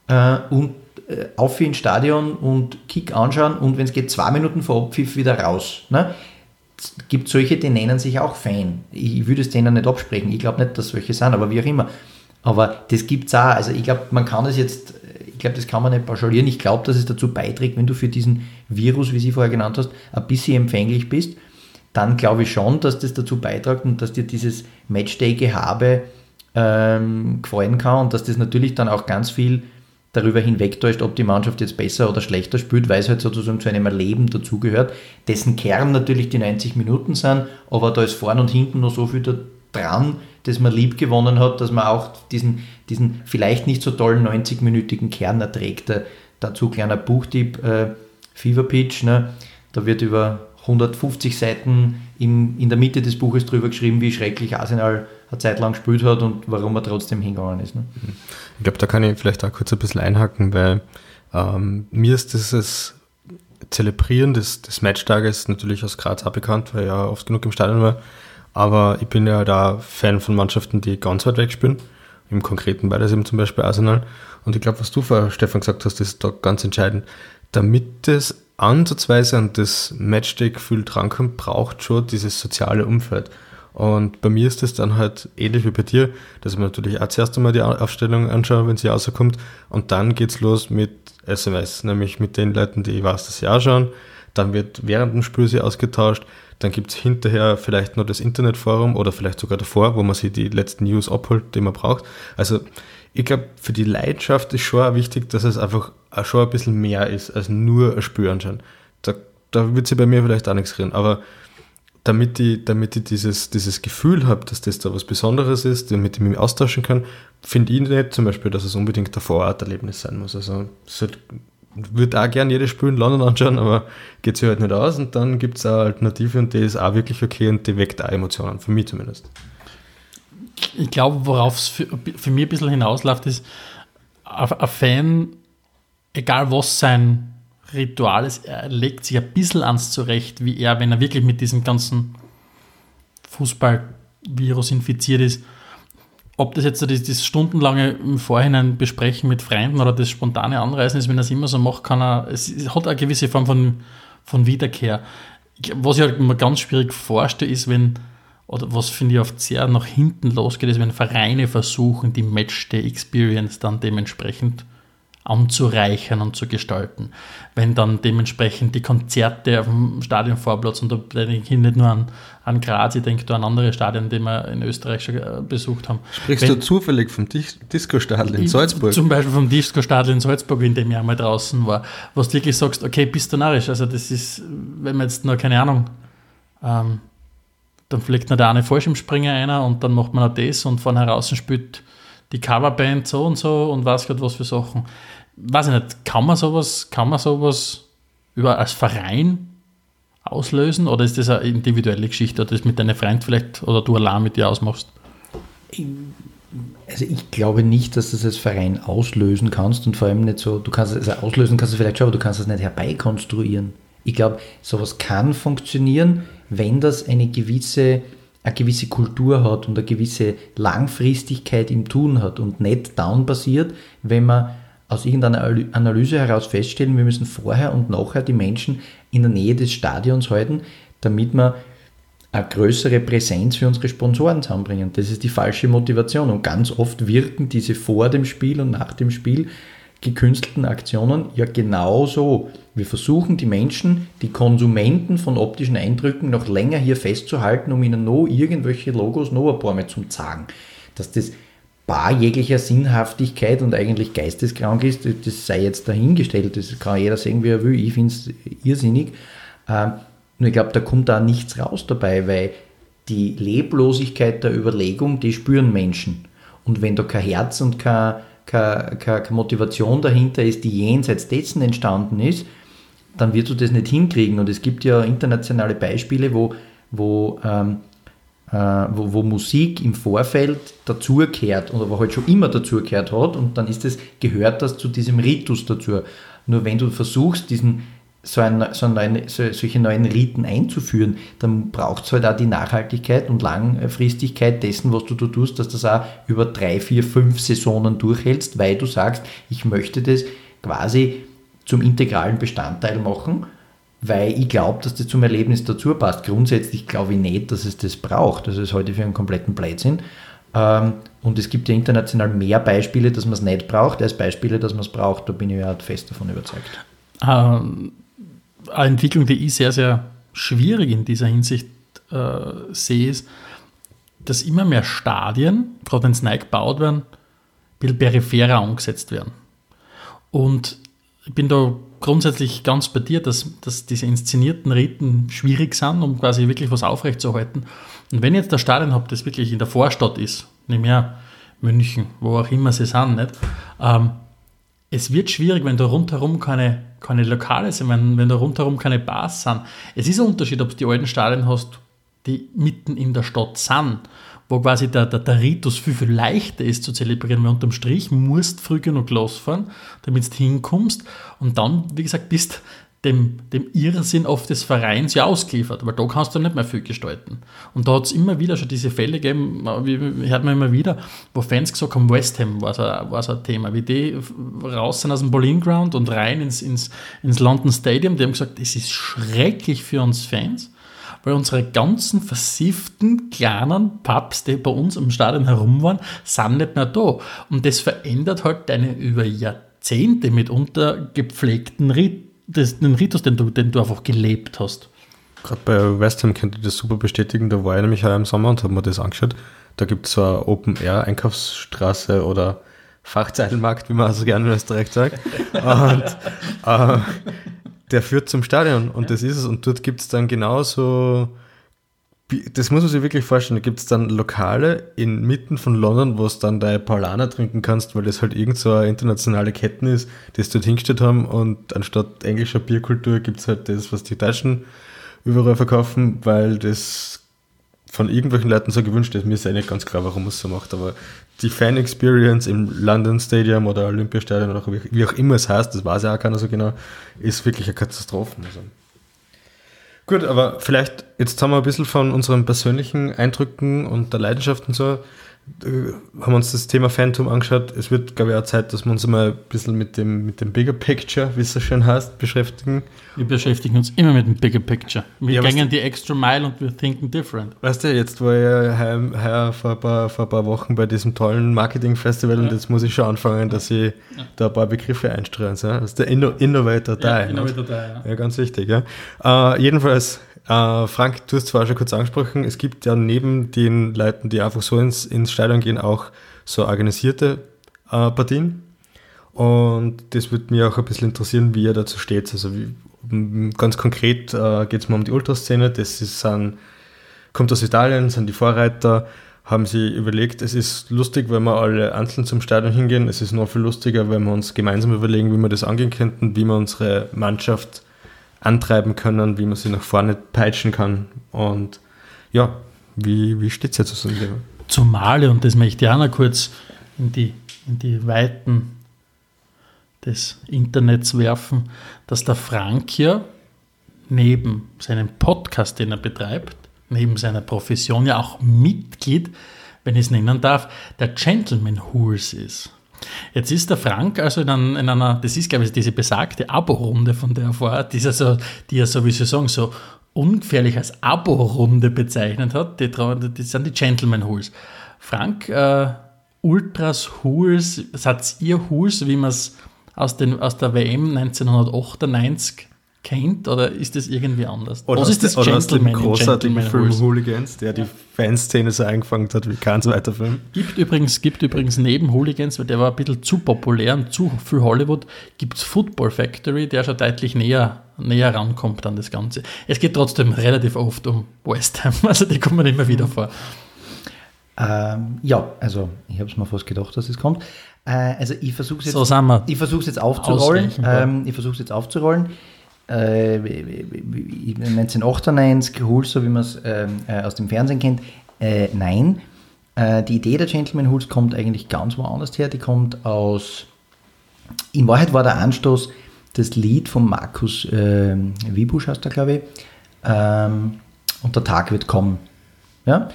äh, und äh, auf ins Stadion und Kick anschauen und wenn es geht, zwei Minuten vor Abpfiff wieder raus. Ne? Es gibt solche, die nennen sich auch Fan. Ich würde es denen nicht absprechen. Ich glaube nicht, dass solche sind, aber wie auch immer. Aber das gibt es auch. Also ich glaube, man kann das jetzt, ich glaube, das kann man nicht pauschalieren. Ich glaube, dass es dazu beiträgt, wenn du für diesen Virus, wie Sie vorher genannt hast, ein bisschen empfänglich bist, dann glaube ich schon, dass das dazu beiträgt und dass dir dieses Matchday-Gehabe ähm, gefallen kann und dass das natürlich dann auch ganz viel darüber hinwegtäuscht, ob die Mannschaft jetzt besser oder schlechter spielt, weil es halt sozusagen zu einem Erleben dazugehört, dessen Kern natürlich die 90 Minuten sind, aber da ist vorn und hinten noch so viel da dran, dass man lieb gewonnen hat, dass man auch diesen, diesen vielleicht nicht so tollen 90-minütigen Kern erträgt. Dazu kleiner Buchtipp, äh, Fever Pitch, ne? da wird über 150 Seiten in, in der Mitte des Buches drüber geschrieben, wie schrecklich Arsenal eine Zeit lang gespielt hat und warum er trotzdem hingegangen ist. Ne? Ich glaube, da kann ich vielleicht auch kurz ein bisschen einhaken, weil ähm, mir ist dieses Zelebrieren des, des Matchtages natürlich aus Graz auch bekannt, weil ich ja oft genug im Stadion war. Aber ich bin ja da Fan von Mannschaften, die ganz weit weg spielen. Im Konkreten war das eben zum Beispiel Arsenal. Und ich glaube, was du vorher, Stefan, gesagt hast, ist da ganz entscheidend. Damit das ansatzweise an das Matchday-Gefühl drankommt, braucht schon dieses soziale Umfeld. Und bei mir ist es dann halt ähnlich wie bei dir, dass ich mir natürlich auch zuerst einmal die Aufstellung anschaue, wenn sie rauskommt. Und dann geht's los mit SMS, nämlich mit den Leuten, die ich weiß, dass sie auch schauen. Dann wird während dem Spiel sie ausgetauscht. Dann gibt's hinterher vielleicht noch das Internetforum oder vielleicht sogar davor, wo man sich die letzten News abholt, die man braucht. Also ich glaube, für die Leidenschaft ist schon auch wichtig, dass es einfach auch schon ein bisschen mehr ist als nur ein Spiel anschauen. Da, da wird sie bei mir vielleicht auch nichts reden, aber damit ich, damit ich dieses, dieses Gefühl habe, dass das da was Besonderes ist, damit ich mich austauschen kann, finde ich nicht zum Beispiel, dass es unbedingt ein Vororterlebnis sein muss. Also halt, würde auch gerne jedes Spiel in London anschauen, aber geht sich halt nicht aus und dann gibt es eine Alternative und die ist auch wirklich okay und die weckt auch Emotionen, für mich zumindest. Ich glaube, worauf es für, für mich ein bisschen hinausläuft, ist, ein Fan, egal was sein Ritual ist, er legt sich ein bisschen ans zurecht, wie er, wenn er wirklich mit diesem ganzen Fußballvirus infiziert ist. Ob das jetzt das, das stundenlange im Vorhinein besprechen mit Freunden oder das spontane Anreisen ist, wenn er es immer so macht, kann er, es hat eine gewisse Form von, von Wiederkehr. Was ich halt immer ganz schwierig vorstelle, ist, wenn, oder was finde ich oft sehr nach hinten losgeht, ist, wenn Vereine versuchen, die Matchday-Experience dann dementsprechend anzureichern und zu gestalten. Wenn dann dementsprechend die Konzerte auf dem Stadionvorplatz, und da denke ich nicht nur an, an Graz, ich denke da an andere Stadien, die wir in Österreich schon äh, besucht haben. Sprichst Wenn, du zufällig vom Disco-Stadel in Salzburg? Zum Beispiel vom Disco-Stadel in Salzburg, in dem ich einmal draußen war, wo du wirklich sagst, okay, bist du narrisch. Also das ist, wenn man jetzt nur, keine Ahnung, ähm, dann fliegt noch der eine Fallschirmspringer einer und dann macht man noch das und von heraus spielt die Coverband so und so und was Gott was für Sachen. Weiß ich nicht, kann man sowas, kann man sowas über als Verein auslösen oder ist das eine individuelle Geschichte oder das mit deinem Freund vielleicht oder du allein mit dir ausmachst? Also ich glaube nicht, dass du das als Verein auslösen kannst und vor allem nicht so, du kannst es also auslösen kannst du vielleicht schon, aber du kannst es nicht herbeikonstruieren. Ich glaube, sowas kann funktionieren, wenn das eine gewisse, eine gewisse Kultur hat und eine gewisse Langfristigkeit im Tun hat und nicht down basiert, wenn man aus irgendeiner Analyse heraus feststellen, wir müssen vorher und nachher die Menschen in der Nähe des Stadions halten, damit wir eine größere Präsenz für unsere Sponsoren zusammenbringen. Das ist die falsche Motivation und ganz oft wirken diese vor dem Spiel und nach dem Spiel gekünstelten Aktionen ja genauso. Wir versuchen die Menschen, die Konsumenten von optischen Eindrücken noch länger hier festzuhalten, um ihnen noch irgendwelche Logos noch ein paar Mal zu sagen. Dass das bar jeglicher Sinnhaftigkeit und eigentlich geisteskrank ist, das sei jetzt dahingestellt. Das kann jeder sehen, wie er will. Ich finde es irrsinnig. Ähm, nur ich glaube, da kommt da nichts raus dabei, weil die Leblosigkeit der Überlegung, die spüren Menschen. Und wenn da kein Herz und keine, keine, keine Motivation dahinter ist, die jenseits dessen entstanden ist, dann wirst du das nicht hinkriegen. Und es gibt ja internationale Beispiele, wo, wo ähm, äh, wo, wo, Musik im Vorfeld dazugehört oder wo halt schon immer dazugehört hat und dann ist es, gehört das zu diesem Ritus dazu. Nur wenn du versuchst, diesen, so, ein, so, ein, so solche neuen Riten einzuführen, dann braucht es halt auch die Nachhaltigkeit und Langfristigkeit dessen, was du da tust, dass das auch über drei, vier, fünf Saisonen durchhältst, weil du sagst, ich möchte das quasi zum integralen Bestandteil machen weil ich glaube, dass das zum Erlebnis dazu passt. Grundsätzlich glaube ich nicht, dass es das braucht. Das ist heute für einen kompletten Blödsinn. Ähm, und es gibt ja international mehr Beispiele, dass man es nicht braucht, als Beispiele, dass man es braucht. Da bin ich ja fest davon überzeugt. Ähm, eine Entwicklung, die ich sehr, sehr schwierig in dieser Hinsicht äh, sehe, ist, dass immer mehr Stadien, gerade wenn es neu gebaut werden, ein bisschen peripherer angesetzt werden. Und ich bin da grundsätzlich ganz bei dir, dass, dass diese inszenierten Riten schwierig sind, um quasi wirklich was aufrechtzuerhalten. Und wenn jetzt der Stadion habe, das wirklich in der Vorstadt ist, nicht mehr München, wo auch immer sie sind, nicht? Ähm, es wird schwierig, wenn da rundherum keine, keine Lokale sind, wenn, wenn da rundherum keine Bars sind. Es ist ein Unterschied, ob du die alten Stadien hast, die mitten in der Stadt sind wo quasi der, der, der Ritus viel, viel leichter ist zu zelebrieren, weil unterm Strich musst früh genug losfahren, damit du hinkommst und dann, wie gesagt, bist dem, dem Irrsinn oft des Vereins ja ausgeliefert, weil da kannst du nicht mehr viel gestalten. Und da hat es immer wieder schon diese Fälle gegeben, wie, hört man immer wieder, wo Fans gesagt haben, West Ham war so, war so ein Thema, wie die raus sind aus dem Bowling Ground und rein ins, ins, ins London Stadium, die haben gesagt, es ist schrecklich für uns Fans, weil unsere ganzen versifften kleinen Pubs, die bei uns im Stadion herum waren, sind nicht mehr da. Und das verändert halt deine über Jahrzehnte mitunter gepflegten Rit das, den Ritus, den du, den du einfach gelebt hast. Gerade bei West Ham könnte ich das super bestätigen. Da war ich nämlich auch im Sommer und habe mir das angeschaut. Da gibt es so eine Open-Air-Einkaufsstraße oder Fachzeitenmarkt, wie man also gerne in Österreich sagt. Und äh, der führt zum Stadion und das ist es. Und dort gibt es dann genauso, das muss man sich wirklich vorstellen, da gibt es dann Lokale inmitten von London, wo es dann deine Paulaner trinken kannst, weil das halt irgend so eine internationale Ketten ist, die es dort hingestellt haben und anstatt englischer Bierkultur gibt es halt das, was die Deutschen überall verkaufen, weil das von irgendwelchen Leuten so gewünscht ist. Mir ist ja nicht ganz klar, warum man es so macht, aber die Fan-Experience im London Stadium oder Olympiastadion oder wie auch immer es heißt, das weiß ja auch keiner so genau, ist wirklich eine Katastrophe. Also. Gut, aber vielleicht, jetzt haben wir ein bisschen von unseren persönlichen Eindrücken und der Leidenschaft und so haben wir uns das Thema Phantom angeschaut. Es wird, glaube ich, auch Zeit, dass wir uns mal ein bisschen mit dem, mit dem Bigger Picture, wie es so schön heißt, beschäftigen. Wir beschäftigen uns immer mit dem Bigger Picture. Wir ja, gehen die extra mile und wir thinking different. Weißt du, jetzt war ich ja vor, ein paar, vor ein paar Wochen bei diesem tollen Marketing-Festival ja. und jetzt muss ich schon anfangen, dass ich ja. da ein paar Begriffe einstreuen. Das ist der Inno Innovator Die. Ja, Innovator Die, ja. ja. ganz wichtig. Ja. Uh, jedenfalls äh, Frank, du hast zwar schon kurz angesprochen, es gibt ja neben den Leuten, die einfach so ins, ins Stadion gehen, auch so organisierte äh, Partien. Und das würde mich auch ein bisschen interessieren, wie ihr dazu steht. Also wie, ganz konkret äh, geht es mal um die Ultraszene. Das ist, sind, kommt aus Italien, sind die Vorreiter. haben sie überlegt, es ist lustig, wenn wir alle einzeln zum Stadion hingehen. Es ist noch viel lustiger, wenn wir uns gemeinsam überlegen, wie wir das angehen könnten, wie wir unsere Mannschaft antreiben können, wie man sie nach vorne peitschen kann. Und ja, wie, wie steht es jetzt zu dem Thema? Zumal, und das möchte ich auch noch kurz in die, in die Weiten des Internets werfen, dass der Frank ja neben seinem Podcast, den er betreibt, neben seiner Profession ja auch Mitglied, wenn ich es nennen darf, der Gentleman Horse ist. Jetzt ist der Frank also in, ein, in einer, das ist glaube ich diese besagte Abo-Runde, von der er vorher, die er so, die er so, wie Sie sagen, so ungefährlich als Abo-Runde bezeichnet hat, die, die sind die Gentleman Hools. Frank, äh, Ultras Hools, seid ihr Hools, wie man es aus, aus der WM 1998 kennt oder ist das irgendwie anders? Oder Was ist das oder Gentleman aus dem großartigen Gentleman Film? Hooligans, der die Fanszene so eingefangen hat wie kein zweiter Film. Gibt übrigens, gibt übrigens neben Hooligans, weil der war ein bisschen zu populär und zu viel Hollywood, gibt es Football Factory, der schon deutlich näher, näher rankommt an das Ganze. Es geht trotzdem relativ oft um West Ham, also die kommen immer wieder vor. Ähm, ja, also ich habe es mir fast gedacht, dass es kommt. Äh, also ich versuche es jetzt, So ich jetzt aufzurollen. Ähm, ich versuche es jetzt aufzurollen. Äh, 1998, Hools, so wie man es ähm, äh, aus dem Fernsehen kennt. Äh, nein, äh, die Idee der Gentleman Hools kommt eigentlich ganz woanders her. Die kommt aus, in Wahrheit war der Anstoß das Lied von Markus äh, Wiebusch, heißt er, glaube ich. Ähm, und der Tag wird kommen. Ja?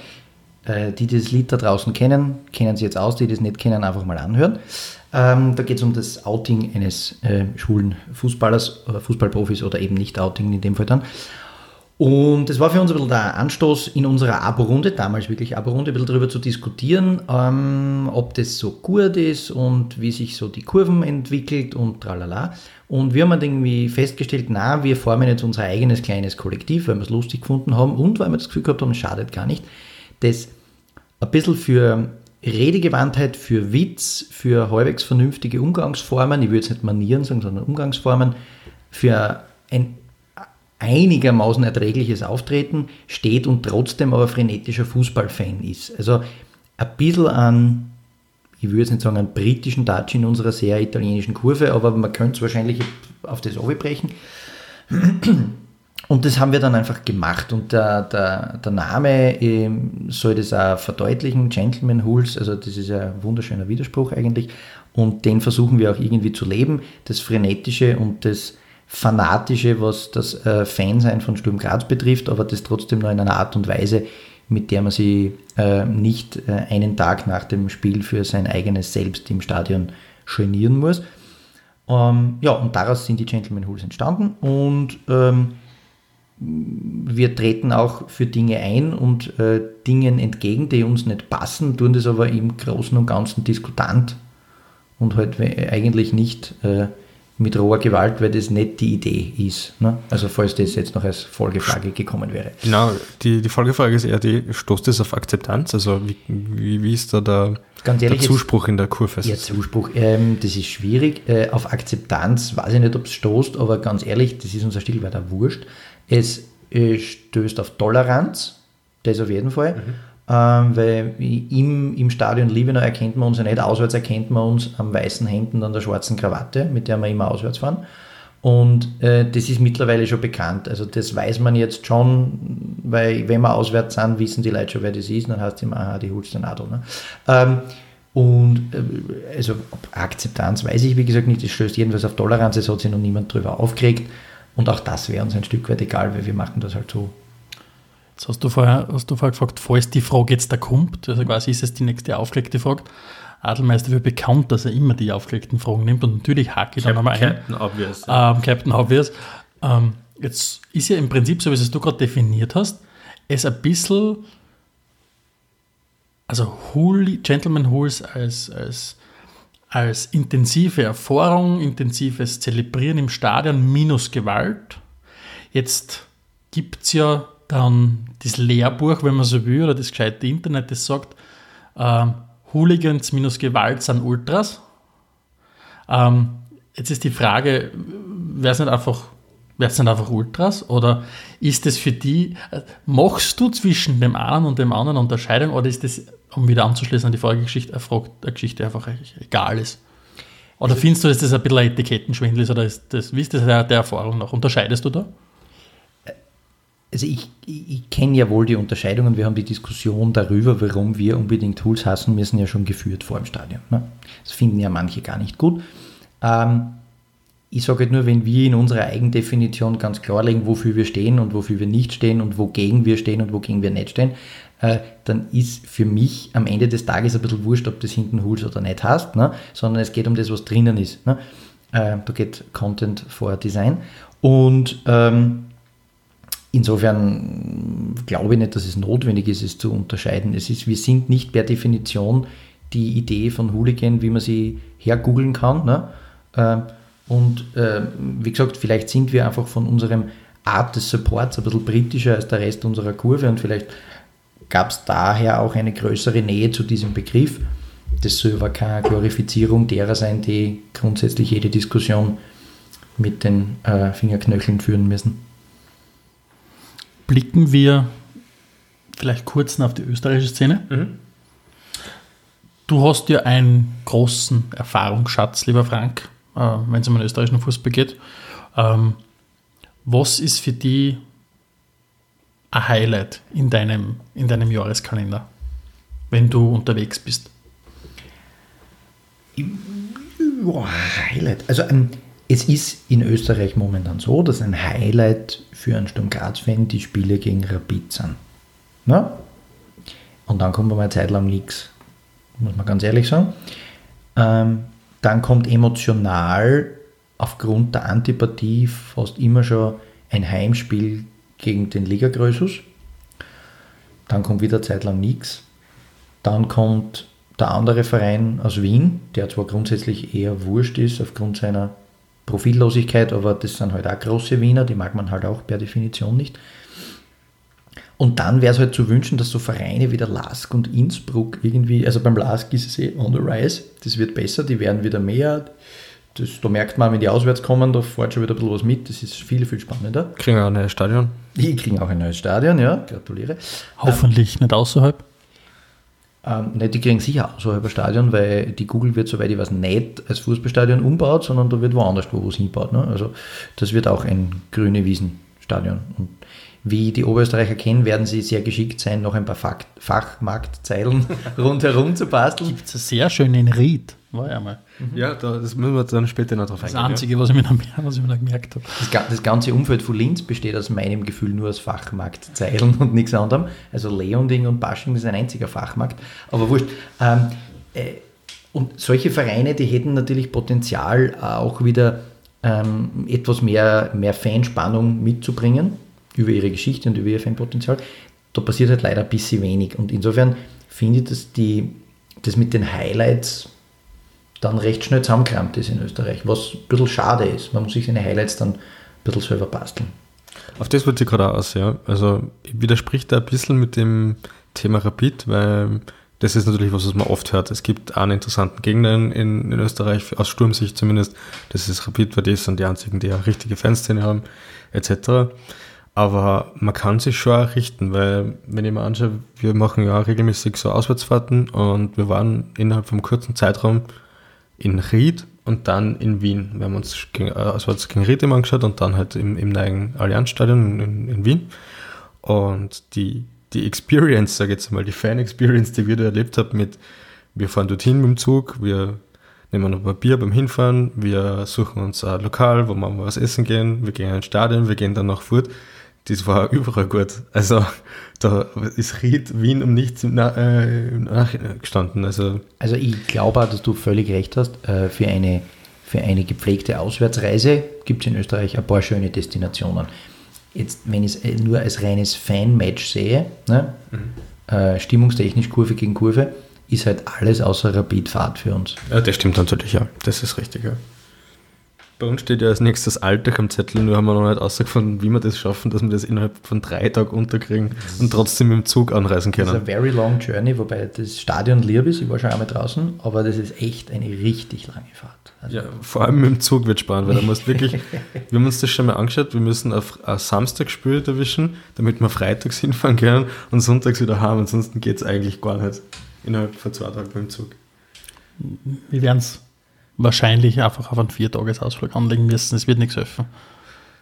Äh, die, die das Lied da draußen kennen, kennen sie jetzt aus, die das nicht kennen, einfach mal anhören. Ähm, da geht es um das Outing eines äh, schwulen Fußballers, oder Fußballprofis oder eben nicht Outing in dem Fall dann. Und es war für uns ein bisschen der Anstoß in unserer Abo-Runde, damals wirklich Abo-Runde, ein bisschen darüber zu diskutieren, ähm, ob das so gut ist und wie sich so die Kurven entwickelt und tralala. Und wir haben dann irgendwie festgestellt, na, wir formen jetzt unser eigenes kleines Kollektiv, weil wir es lustig gefunden haben und weil wir das Gefühl gehabt haben, es schadet gar nicht, das ein bisschen für Redegewandtheit, für Witz, für halbwegs vernünftige Umgangsformen, ich würde jetzt nicht Manieren sagen, sondern Umgangsformen, für ein einigermaßen erträgliches Auftreten steht und trotzdem aber frenetischer Fußballfan ist. Also ein bisschen an, ich würde jetzt nicht sagen, einen britischen Touch in unserer sehr italienischen Kurve, aber man könnte es wahrscheinlich auf das brechen. Und das haben wir dann einfach gemacht. Und der, der, der Name ähm, soll das auch verdeutlichen, Gentleman Hools, also das ist ein wunderschöner Widerspruch eigentlich. Und den versuchen wir auch irgendwie zu leben. Das Frenetische und das Fanatische, was das äh, Fansein von Sturm Graz betrifft, aber das trotzdem nur in einer Art und Weise, mit der man sie äh, nicht äh, einen Tag nach dem Spiel für sein eigenes Selbst im Stadion genieren muss. Ähm, ja, und daraus sind die Gentleman Hools entstanden und ähm, wir treten auch für Dinge ein und äh, Dingen entgegen, die uns nicht passen, tun das aber im Großen und Ganzen diskutant und halt eigentlich nicht äh, mit roher Gewalt, weil das nicht die Idee ist. Ne? Also falls das jetzt noch als Folgefrage gekommen wäre. Genau, die, die Folgefrage ist eher die, stoßt das auf Akzeptanz? Also wie, wie, wie ist da der, Ganz der ehrlich, jetzt- Zuspruch in der Kurve? Ja, Zuspruch, ähm, das ist schwierig. Äh, auf Akzeptanz weiß ich nicht, ob es stoßt, aber ganz ehrlich, das ist unser Stil weiter wurscht. Es äh, stößt auf Toleranz, das auf jeden Fall. Ähm, weil im, im Stadion Liebenau erkennt man uns ja nicht, auswärts erkennt man uns am weißen Hemd und an der schwarzen Krawatte, mit der wir immer auswärts fahren. Und äh, das ist mittlerweile schon bekannt. Also das weiß man jetzt schon, weil wenn wir auswärts sind, wissen die Leute schon, wer das ist. Dann heißt es immer, aha, die holst du Nadel. Ne? Ähm, und äh, also Akzeptanz weiß ich wie gesagt nicht, es stößt jedenfalls auf Toleranz, es hat sich noch niemand drüber aufgeregt. Und auch das wäre uns ein Stück weit egal, weil wir machen das halt so. Jetzt hast du vorher, hast du vorher gefragt, falls die Frage jetzt da kommt, also quasi ist es die nächste aufgelegte Frage. Adelmeister wird bekannt, dass er immer die aufgelegten Fragen nimmt und natürlich hake ich dann nochmal ein. Captain Obvious. Ähm, Captain Obvious. Ähm, jetzt ist ja im Prinzip, so wie es du gerade definiert hast, es ein bisschen, also Hooli, Gentleman Hools als, als, als intensive Erfahrung, intensives Zelebrieren im Stadion minus Gewalt. Jetzt gibt es ja dann das Lehrbuch, wenn man so will, oder das gescheite Internet, das sagt, ähm, Hooligans minus Gewalt sind Ultras. Ähm, jetzt ist die Frage, wäre es nicht einfach Wäre es dann einfach Ultras? Oder ist es für die, machst du zwischen dem einen und dem anderen Unterscheidung oder ist das, um wieder anzuschließen an die vorige Geschichte, eine Geschichte einfach egal ist? Oder findest du, dass das ein bisschen ein Etikettenschwindel ist oder ist das, wie ist das der, der Erfahrung noch? Unterscheidest du da? Also ich, ich, ich kenne ja wohl die Unterscheidungen. Wir haben die Diskussion darüber, warum wir unbedingt Tools hassen müssen, ja schon geführt vor dem Stadion. Ne? Das finden ja manche gar nicht gut. Ähm, ich sage halt nur, wenn wir in unserer Eigendefinition ganz klar legen, wofür wir stehen und wofür wir nicht stehen und wogegen wir stehen und wogegen wir nicht stehen, äh, dann ist für mich am Ende des Tages ein bisschen wurscht, ob das hinten Hools oder nicht hast, ne? sondern es geht um das, was drinnen ist. Ne? Äh, da geht Content vor Design. Und ähm, insofern glaube ich nicht, dass es notwendig ist, es zu unterscheiden. Es ist, wir sind nicht per Definition die Idee von Hooligan, wie man sie hergoogeln kann. Ne? Äh, und äh, wie gesagt, vielleicht sind wir einfach von unserem Art des Supports ein bisschen britischer als der Rest unserer Kurve und vielleicht gab es daher auch eine größere Nähe zu diesem Begriff. Das soll aber keine Glorifizierung derer sein, die grundsätzlich jede Diskussion mit den äh, Fingerknöcheln führen müssen. Blicken wir vielleicht kurz auf die österreichische Szene. Mhm. Du hast ja einen großen Erfahrungsschatz, lieber Frank, wenn es um den österreichischen Fußball geht. Ähm, was ist für die ein Highlight in deinem, in deinem Jahreskalender, wenn du unterwegs bist? Oh, Highlight. Also ähm, es ist in Österreich momentan so, dass ein Highlight für einen Sturm Graz-Fan die Spiele gegen Rapid sind. Na? Und dann kommt mal eine Zeit lang nichts, muss man ganz ehrlich sagen. Ähm, dann kommt emotional aufgrund der Antipathie fast immer schon ein Heimspiel gegen den Liga-Grösus. Dann kommt wieder zeitlang nichts. Dann kommt der andere Verein aus Wien, der zwar grundsätzlich eher wurscht ist aufgrund seiner Profillosigkeit, aber das sind halt auch große Wiener, die mag man halt auch per Definition nicht. Und dann wäre es halt zu wünschen, dass so Vereine wie der LASK und Innsbruck irgendwie, also beim LASK ist es eh on the rise, das wird besser, die werden wieder mehr. Das, da merkt man, wenn die auswärts kommen, da fährt schon wieder ein bisschen was mit, das ist viel, viel spannender. Kriegen auch ein neues Stadion. Die kriegen auch ein neues Stadion, ja, gratuliere. Hoffentlich ähm, nicht außerhalb. Ähm, nicht, die kriegen sicher außerhalb ein Stadion, weil die Google wird, soweit ich weiß, nicht als Fußballstadion umbaut, sondern da wird woanders wo was hinbaut. Ne? Also das wird auch ein grüne Wiesenstadion. Und wie die Oberösterreicher kennen, werden sie sehr geschickt sein, noch ein paar Fach Fachmarktzeilen rundherum zu basteln. Gibt es sehr schön in Ried, war ja mal. Mhm. Ja, da, das müssen wir dann später noch drauf eingehen. Das Einzige, ja. was, ich mir noch, was ich mir noch gemerkt habe. Das, das, ganze Umfeld von Linz besteht aus meinem Gefühl nur aus Fachmarktzeilen und nichts anderem. Also Leonding und Basching ist ein einziger Fachmarkt. Aber wurscht. Ähm, äh, und solche Vereine, die hätten natürlich Potenzial, auch wieder ähm, etwas mehr, mehr Fanspannung mitzubringen über ihre Geschichte und über ihr Fanpotenzial. Da passiert halt leider ein bisschen wenig. Und insofern finde ich, dass die, das mit den Highlights dann recht schnell zusammengekramt ist in Österreich, was ein bisschen schade ist. Man muss sich seine Highlights dann ein bisschen selber basteln. Auf das wollte ich gerade aus, ja. Also widerspricht da ein bisschen mit dem Thema Rapid, weil das ist natürlich was, was man oft hört. Es gibt einen interessanten Gegner in, in Österreich, aus Sturmsicht zumindest. Das ist Rapid, weil die sind die einzigen, die ja richtige Fanszene haben, etc. Aber man kann sich schon auch richten, weil, wenn ich mir anschaue, wir machen ja regelmäßig so Auswärtsfahrten und wir waren innerhalb von einem kurzen Zeitraum in Ried und dann in Wien. Wir haben uns gegen, auswärts gegen Ried immer angeschaut und dann halt im, im neuen Allianzstadion in, in Wien. Und die, die Experience, sage ich jetzt mal, die Fan-Experience, die wir da erlebt haben mit, wir fahren dorthin mit dem Zug, wir nehmen noch ein Bier beim Hinfahren, wir suchen uns ein Lokal, wo wir mal was essen gehen, wir gehen ins Stadion, wir gehen dann nach Furt das war überall gut. Also da ist Ried, Wien um nichts im Na äh, gestanden. Also, also ich glaube auch, dass du völlig recht hast. Äh, für, eine, für eine gepflegte Auswärtsreise gibt es in Österreich ein paar schöne Destinationen. Jetzt, wenn ich es äh, nur als reines Fan-Match sehe, ne, mhm. äh, stimmungstechnisch Kurve gegen Kurve, ist halt alles außer Rapid-Fahrt für uns. Ja, das stimmt natürlich, ja. Das ist richtig, ja. Bei uns steht ja als nächstes Alltag am Zettel, nur haben wir noch nicht ausgefunden, wie wir das schaffen, dass wir das innerhalb von drei Tagen unterkriegen und trotzdem mit dem Zug anreisen können. Das ist eine very long journey, wobei das Stadion lieb ist, ich war schon einmal draußen, aber das ist echt eine richtig lange Fahrt. Also ja, vor allem mit dem Zug wird spannend, weil da musst wirklich, wir haben uns das schon mal angeschaut, wir müssen auf, auf Samstag Spiel erwischen, damit wir freitags hinfahren können und sonntags wieder haben, ansonsten geht es eigentlich gar nicht innerhalb von zwei Tagen mit dem Zug. Wir werden es wahrscheinlich einfach auf einen Viertagesausflug anlegen müssen. Es wird nichts helfen.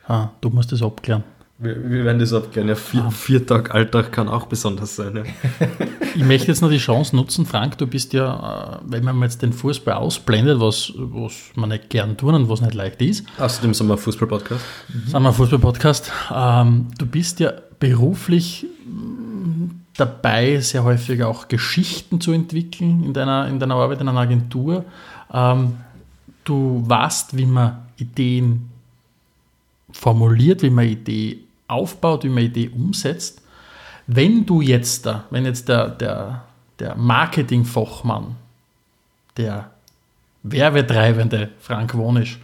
Ah, du musst das abklären. Wir, wir werden das abklären. Ja, vier, ah. vier Tag Alltag kann auch besonders sein. Ja. ich möchte jetzt noch die Chance nutzen, Frank, du bist ja, äh, wenn man jetzt den Fußball ausblendet, was, was man nicht gern tun und was nicht leicht ist. Außerdem sind wir ein Fußball-Podcast. Mhm. Sind wir ein Fußball-Podcast. Ähm, du bist ja beruflich dabei, sehr häufig auch Geschichten zu entwickeln in deiner, in deiner Arbeit in einer Agentur. Ähm, du weißt, wie man Ideen formuliert, wie man Ideen aufbaut, wie man Ideen umsetzt. Wenn du jetzt da, wenn jetzt der, der, der Marketingfachmann, der werbetreibende Frank Wonisch,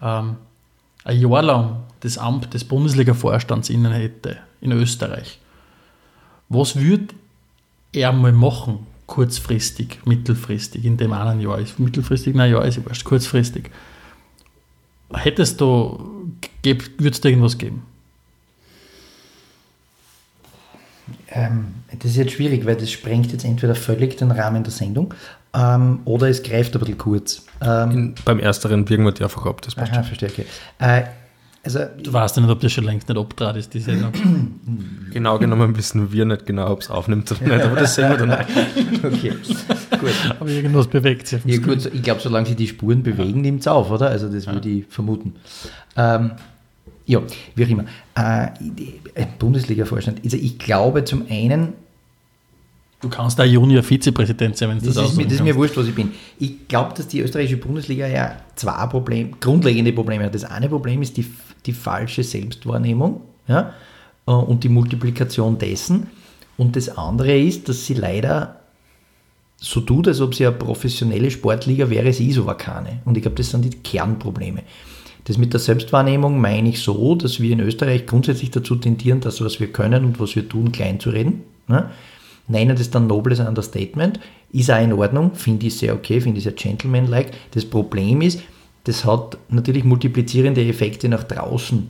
ähm, ein Jahr lang das Amt des Bundesliga-Vorstands innen hätte in Österreich, was würde er mal machen, kurzfristig, mittelfristig, in dem einen Jahr ist? Mittelfristig, na ja, ist wurscht, kurzfristig. Hättest du, würde es da irgendwas geben? Ähm, das ist jetzt schwierig, weil das sprengt jetzt entweder völlig den Rahmen der Sendung ähm, oder es greift ein bisschen kurz. Ähm, In, beim ersteren birgen wir die einfach ab. Das passt aha, verstehe, okay. Äh, also, du weißt ja nicht, ob das schon längst nicht abtrat ist, die Sendung. genau genommen wissen wir nicht genau, ob es aufnimmt oder nicht, aber das sehen wir dann. okay, gut. Aber irgendwas bewegt sich. Ja, gut, ich glaube, solange sich die Spuren bewegen, nimmt es auf, oder? Also das würde ich vermuten. Ähm, ja, wie auch immer. Äh, Bundesliga-Vorstand. Also ich glaube zum einen, Du kannst da Junior-Vizepräsident sein, wenn es das, das ist. Mir, das ist mir wurscht, was ich bin. Ich glaube, dass die österreichische Bundesliga ja zwei Probleme, grundlegende Probleme hat. Das eine Problem ist die, die falsche Selbstwahrnehmung ja, äh, und die Multiplikation dessen. Und das andere ist, dass sie leider so tut, als ob sie eine professionelle Sportliga wäre, sie ist aber keine. Und ich glaube, das sind die Kernprobleme. Das mit der Selbstwahrnehmung meine ich so, dass wir in Österreich grundsätzlich dazu tendieren, das, was wir können und was wir tun, klein zu reden. Ne? nennen das dann nobles Understatement, ist auch in Ordnung, finde ich sehr okay, finde ich sehr gentlemanlike. Das Problem ist, das hat natürlich multiplizierende Effekte nach draußen.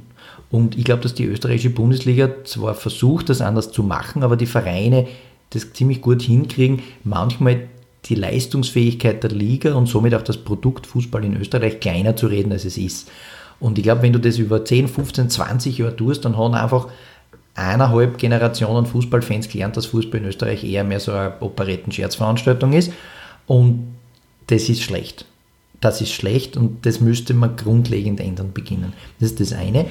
Und ich glaube, dass die österreichische Bundesliga zwar versucht, das anders zu machen, aber die Vereine das ziemlich gut hinkriegen, manchmal die Leistungsfähigkeit der Liga und somit auch das Produkt Fußball in Österreich kleiner zu reden, als es ist. Und ich glaube, wenn du das über 10, 15, 20 Jahre tust, dann haben einfach eineinhalb Generationen Fußballfans gelernt, dass Fußball in Österreich eher mehr so eine Operetten-Scherzveranstaltung ist. Und das ist schlecht. Das ist schlecht und das müsste man grundlegend ändern beginnen. Das ist das eine.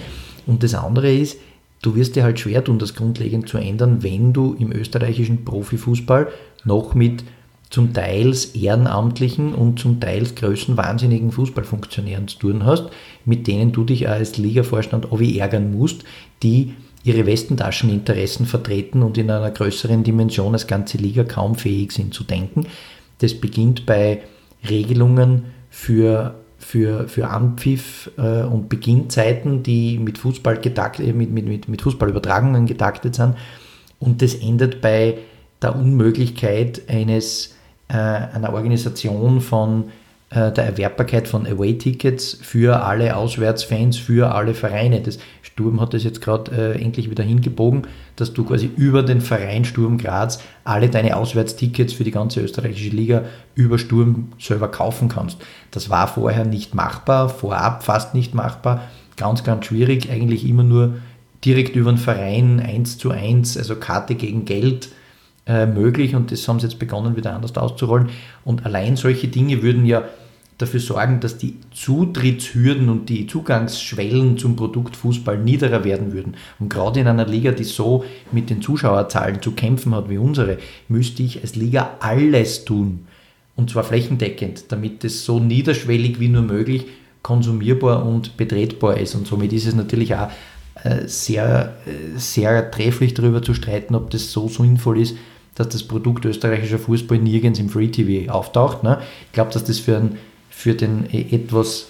Und das andere ist, du wirst dir halt schwer tun, das grundlegend zu ändern, wenn du im österreichischen Profifußball noch mit zum Teils ehrenamtlichen und zum Teils größenwahnsinnigen Fußballfunktionären zu tun hast, mit denen du dich als Ligavorstand auch ärgern musst, die ihre Westentascheninteressen vertreten und in einer größeren Dimension als ganze Liga kaum fähig sind zu denken. Das beginnt bei Regelungen für, für, für Anpfiff äh, und Beginnzeiten, die mit, Fußball getakt, äh, mit, mit, mit Fußballübertragungen getaktet sind. Und das endet bei der Unmöglichkeit eines, äh, einer Organisation von der Erwerbbarkeit von Away-Tickets für alle Auswärtsfans, für alle Vereine. Das Sturm hat das jetzt gerade äh, endlich wieder hingebogen, dass du quasi über den Verein Sturm Graz alle deine Auswärtstickets für die ganze österreichische Liga über Sturm selber kaufen kannst. Das war vorher nicht machbar, vorab fast nicht machbar, ganz, ganz schwierig, eigentlich immer nur direkt über den Verein eins zu eins, also Karte gegen Geld äh, möglich und das haben sie jetzt begonnen wieder anders auszurollen. Und allein solche Dinge würden ja dafür sorgen, dass die Zutrittshürden und die Zugangsschwellen zum Produkt Fußball niederer werden würden. Und gerade in einer Liga, die so mit den Zuschauerzahlen zu kämpfen hat wie unsere, müsste ich als Liga alles tun. Und zwar flächendeckend, damit es so niederschwellig wie nur möglich konsumierbar und betretbar ist. Und somit ist es natürlich auch äh, sehr, äh, sehr trefflich darüber zu streiten, ob das so sinnvoll ist, dass das Produkt österreichischer Fußball nirgends im Free TV auftaucht. Ne? Ich glaube, dass das für einen für den äh, etwas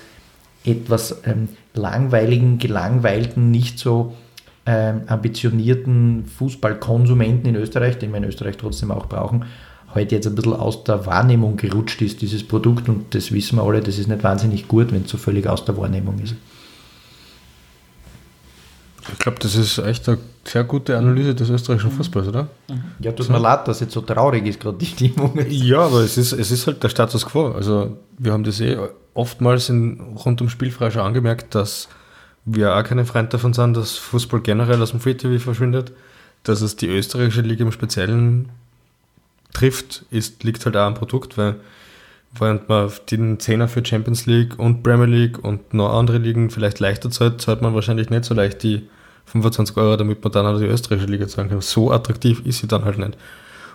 etwas ähm, langweiligen, gelangweilten, nicht so ähm, ambitionierten Fußballkonsumenten in Österreich, den wir in Österreich trotzdem auch brauchen, heute jetzt ein bisschen aus der Wahrnehmung gerutscht ist, dieses Produkt. Und das wissen wir alle, das ist nicht wahnsinnig gut, wenn es so völlig aus der Wahrnehmung ist. Ich glaube, das ist echt eine sehr gute Analyse des österreichischen Fußballs, oder? Ja, tut mir leid, dass jetzt so traurig ist, gerade die Stimmung. Ja, aber es ist, es ist halt der Status quo. Also, wir haben das eh oftmals in, rund um Spielfrei schon angemerkt, dass wir auch keine Freund davon sind, dass Fußball generell aus dem Free TV verschwindet. Dass es die österreichische Liga im Speziellen trifft, ist, liegt halt auch am Produkt, weil während man den Zehner für Champions League und Premier League und noch andere Ligen vielleicht leichter zahlt, zahlt man wahrscheinlich nicht so leicht die 25 Euro, damit man dann auch die österreichische Liga zahlen kann. So attraktiv ist sie dann halt nicht.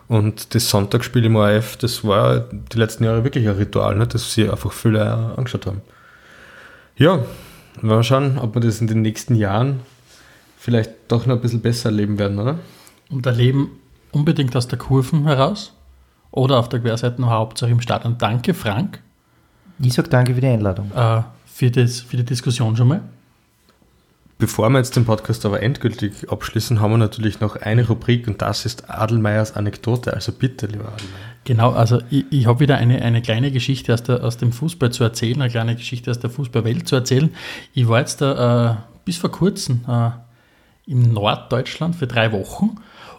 Und das Sonntagsspiel im ORF, das war die letzten Jahre wirklich ein Ritual, ne, das sie einfach viele angeschaut haben. Ja, mal schauen, ob wir das in den nächsten Jahren vielleicht doch noch ein bisschen besser erleben werden, oder? Und erleben unbedingt aus der Kurven heraus oder auf der Querseite noch Hauptsache im Stadion. Danke, Frank. Ich sage danke für die Einladung. Äh, für, das, für die Diskussion schon mal. Bevor wir jetzt den Podcast aber endgültig abschließen, haben wir natürlich noch eine Rubrik und das ist Adelmeiers Anekdote. Also bitte, lieber Adelmeier. Genau, also ich, ich habe wieder eine, eine kleine Geschichte aus, der, aus dem Fußball zu erzählen, eine kleine Geschichte aus der Fußballwelt zu erzählen. Ich war jetzt da äh, bis vor kurzem äh, im Norddeutschland für drei Wochen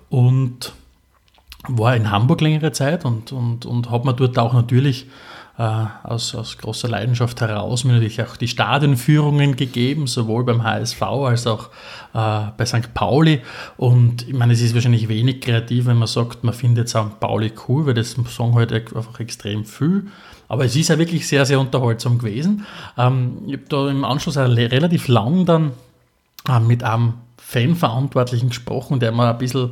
und war in Hamburg längere Zeit und, und, und habe mir dort auch natürlich aus, aus großer Leidenschaft heraus mir natürlich auch die Stadionführungen gegeben, sowohl beim HSV als auch äh, bei St. Pauli. Und ich meine, es ist wahrscheinlich wenig kreativ, wenn man sagt, man findet St. Pauli cool, weil das sagen halt einfach extrem viel. Aber es ist ja wirklich sehr, sehr unterhaltsam gewesen. Ähm, ich habe da im Anschluss relativ lang dann äh, mit einem Fanverantwortlichen gesprochen, der mir ein bisschen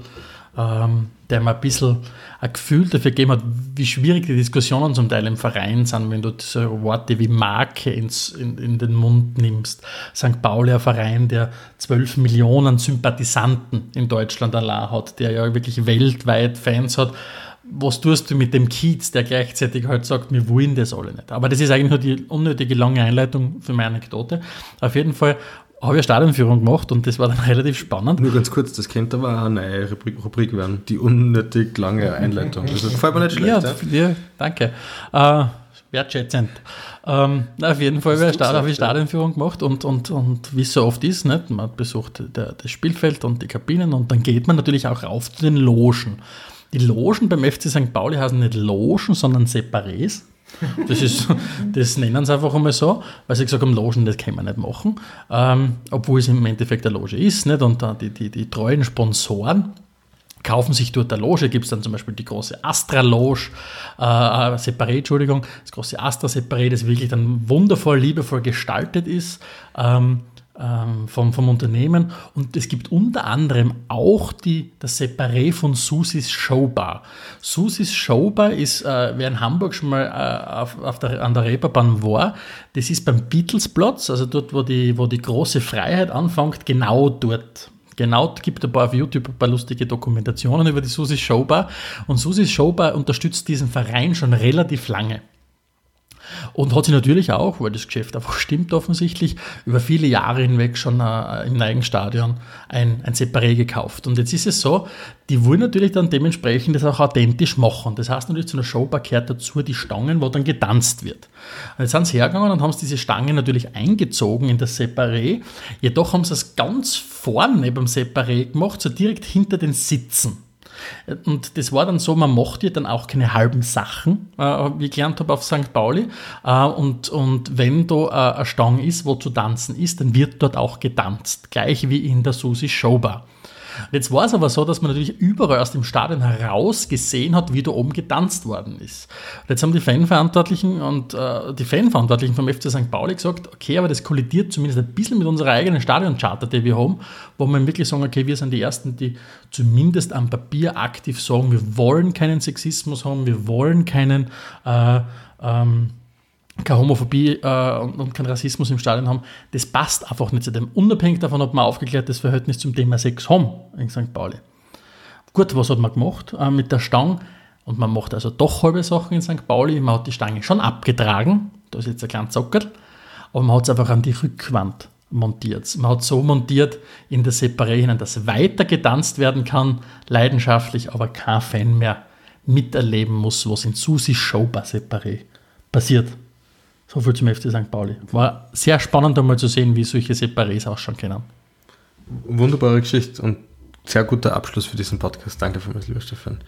ähm, der mir ein bisschen ein Gefühl dafür gegeben hat, wie schwierig die Diskussionen zum Teil im Verein sind, wenn du so Worte wie Marke ins, in, in den Mund nimmst. St. Pauli, ein Verein, der 12 Millionen Sympathisanten in Deutschland allein hat, der ja wirklich weltweit Fans hat was tust du mit dem Kiez, der gleichzeitig halt sagt, wir wollen das alle nicht. Aber das ist eigentlich nur die unnötige lange Einleitung für meine Anekdote. Auf jeden Fall habe ich Stadionführung gemacht und das war dann relativ spannend. Nur ganz kurz, das könnte aber eine neue Rubrik, Rubrik werden, die unnötig lange Einleitung. Das gefällt mir nicht schlecht. Ja, ja danke. Äh, wertschätzend. Ähm, auf jeden Fall habe ich Stadionführung gemacht und, und, und wie es so oft ist, nicht? man besucht der, das Spielfeld und die Kabinen und dann geht man natürlich auch rauf zu den Logen. Die Logen beim FC St. Pauli heißen nicht Logen, sondern Separés. Das, ist, das nennen sie einfach einmal so, weil sie gesagt haben, Logen, das kann man nicht machen. Ähm, obwohl es im Endeffekt eine Loge ist. Nicht? Und die, die, die treuen Sponsoren kaufen sich dort eine Loge. Gibt es dann zum Beispiel die große Astra-Loge, äh, äh, Separé, Entschuldigung, das große Astra-Separé, das wirklich dann wundervoll, liebevoll gestaltet ist. Ähm, ähm, vom, vom Unternehmen. Und es gibt unter anderem auch die, das Separé von Susis Showbar. Susis Showbar ist, äh, wer in Hamburg schon mal äh, auf, auf der, an der Reeperbahn war, das ist beim Beatlesplatz, also dort, wo die, wo die große Freiheit anfängt, genau dort. Genau, gibt ein paar auf YouTube ein paar lustige Dokumentationen über die Susis Showbar. Und Susis Showbar unterstützt diesen Verein schon relativ lange. Und hat sich natürlich auch, weil das Geschäft einfach stimmt offensichtlich, über viele Jahre hinweg schon äh, im Neigenstadion ein, ein Separé gekauft. Und jetzt ist es so, die wollen natürlich dann dementsprechend das auch authentisch machen. Das heißt natürlich zu einer Showbar kehrt dazu die Stangen, wo dann getanzt wird. Und jetzt sind sie hergegangen und haben diese Stangen natürlich eingezogen in das Separé. Jedoch haben sie es ganz vorne beim Separé gemacht, so direkt hinter den Sitzen. Und das war dann so, man macht ja dann auch keine halben Sachen, äh, wie ich gelernt habe auf St. Pauli. Äh, und, und wenn da äh, eine Stange ist, wo zu tanzen ist, dann wird dort auch getanzt. Gleich wie in der Susi Showbar. Und jetzt war es aber so, dass man natürlich überall aus dem Stadion heraus gesehen hat, wie da oben getanzt worden ist. Und jetzt haben die Fanverantwortlichen und äh, die Fanverantwortlichen vom FC St. Pauli gesagt, okay, aber das kollidiert zumindest ein bisschen mit unserer eigenen Stadioncharta, die wir haben, wo wir wirklich sagen, okay, wir sind die Ersten, die zumindest am Papier aktiv sagen, wir wollen keinen Sexismus haben, wir wollen keinen äh, ähm, keine Homophobie äh, und, und kein Rassismus im Stadion haben, das passt einfach nicht zu dem. Unabhängig davon, ob man aufgeklärtes Verhältnis zum Thema Sex haben in St. Pauli. Gut, was hat man gemacht äh, mit der Stange? Und man macht also doch halbe Sachen in St. Pauli. Man hat die Stange schon abgetragen. Da ist jetzt ein kleiner Zockel. aber man hat es einfach an die Rückwand montiert. Man hat so montiert in der Separé hinein, dass weiter getanzt werden kann, leidenschaftlich, aber kein Fan mehr miterleben muss, was in Susi Show bei Separé passiert. So viel zum FC St. Pauli. War sehr spannend einmal zu sehen, wie solche Separés ausschauen können. Wunderbare Geschichte und sehr guter Abschluss für diesen Podcast. Danke vielmals, lieber Stefan.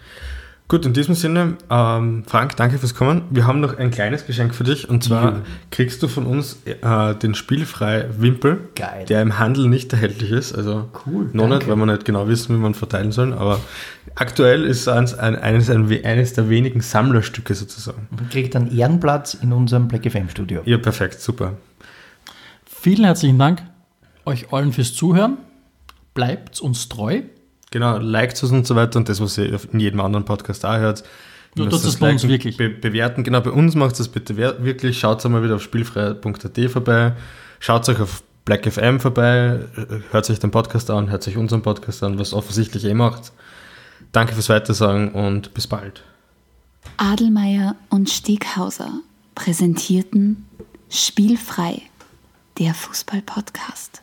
Gut, in diesem Sinne, ähm, Frank, danke fürs Kommen. Wir haben noch ein kleines Geschenk für dich und zwar ja. kriegst du von uns äh, den spielfrei Wimpel, Geil. der im Handel nicht erhältlich ist. Also cool, noch danke. nicht, weil wir nicht genau wissen, wie man verteilen soll. Aber aktuell ist es ein, eines, ein, eines der wenigen Sammlerstücke sozusagen. Man kriegt einen Ehrenplatz in unserem Black FM Studio. Ja, perfekt, super. Vielen herzlichen Dank euch allen fürs Zuhören. Bleibt uns treu. Genau, liked es und so weiter und das, was ihr in jedem anderen Podcast auch hört. Du tust das bei uns wirklich. Be bewerten, genau, bei uns macht es bitte wirklich. Schaut einmal wieder auf spielfrei.at vorbei. Schaut euch auf Black FM vorbei. Hört sich den Podcast an, hört sich unseren Podcast an, was offensichtlich eh macht. Danke fürs Weitersagen und bis bald. Adelmeier und Steghauser präsentierten Spielfrei, der Fußball-Podcast.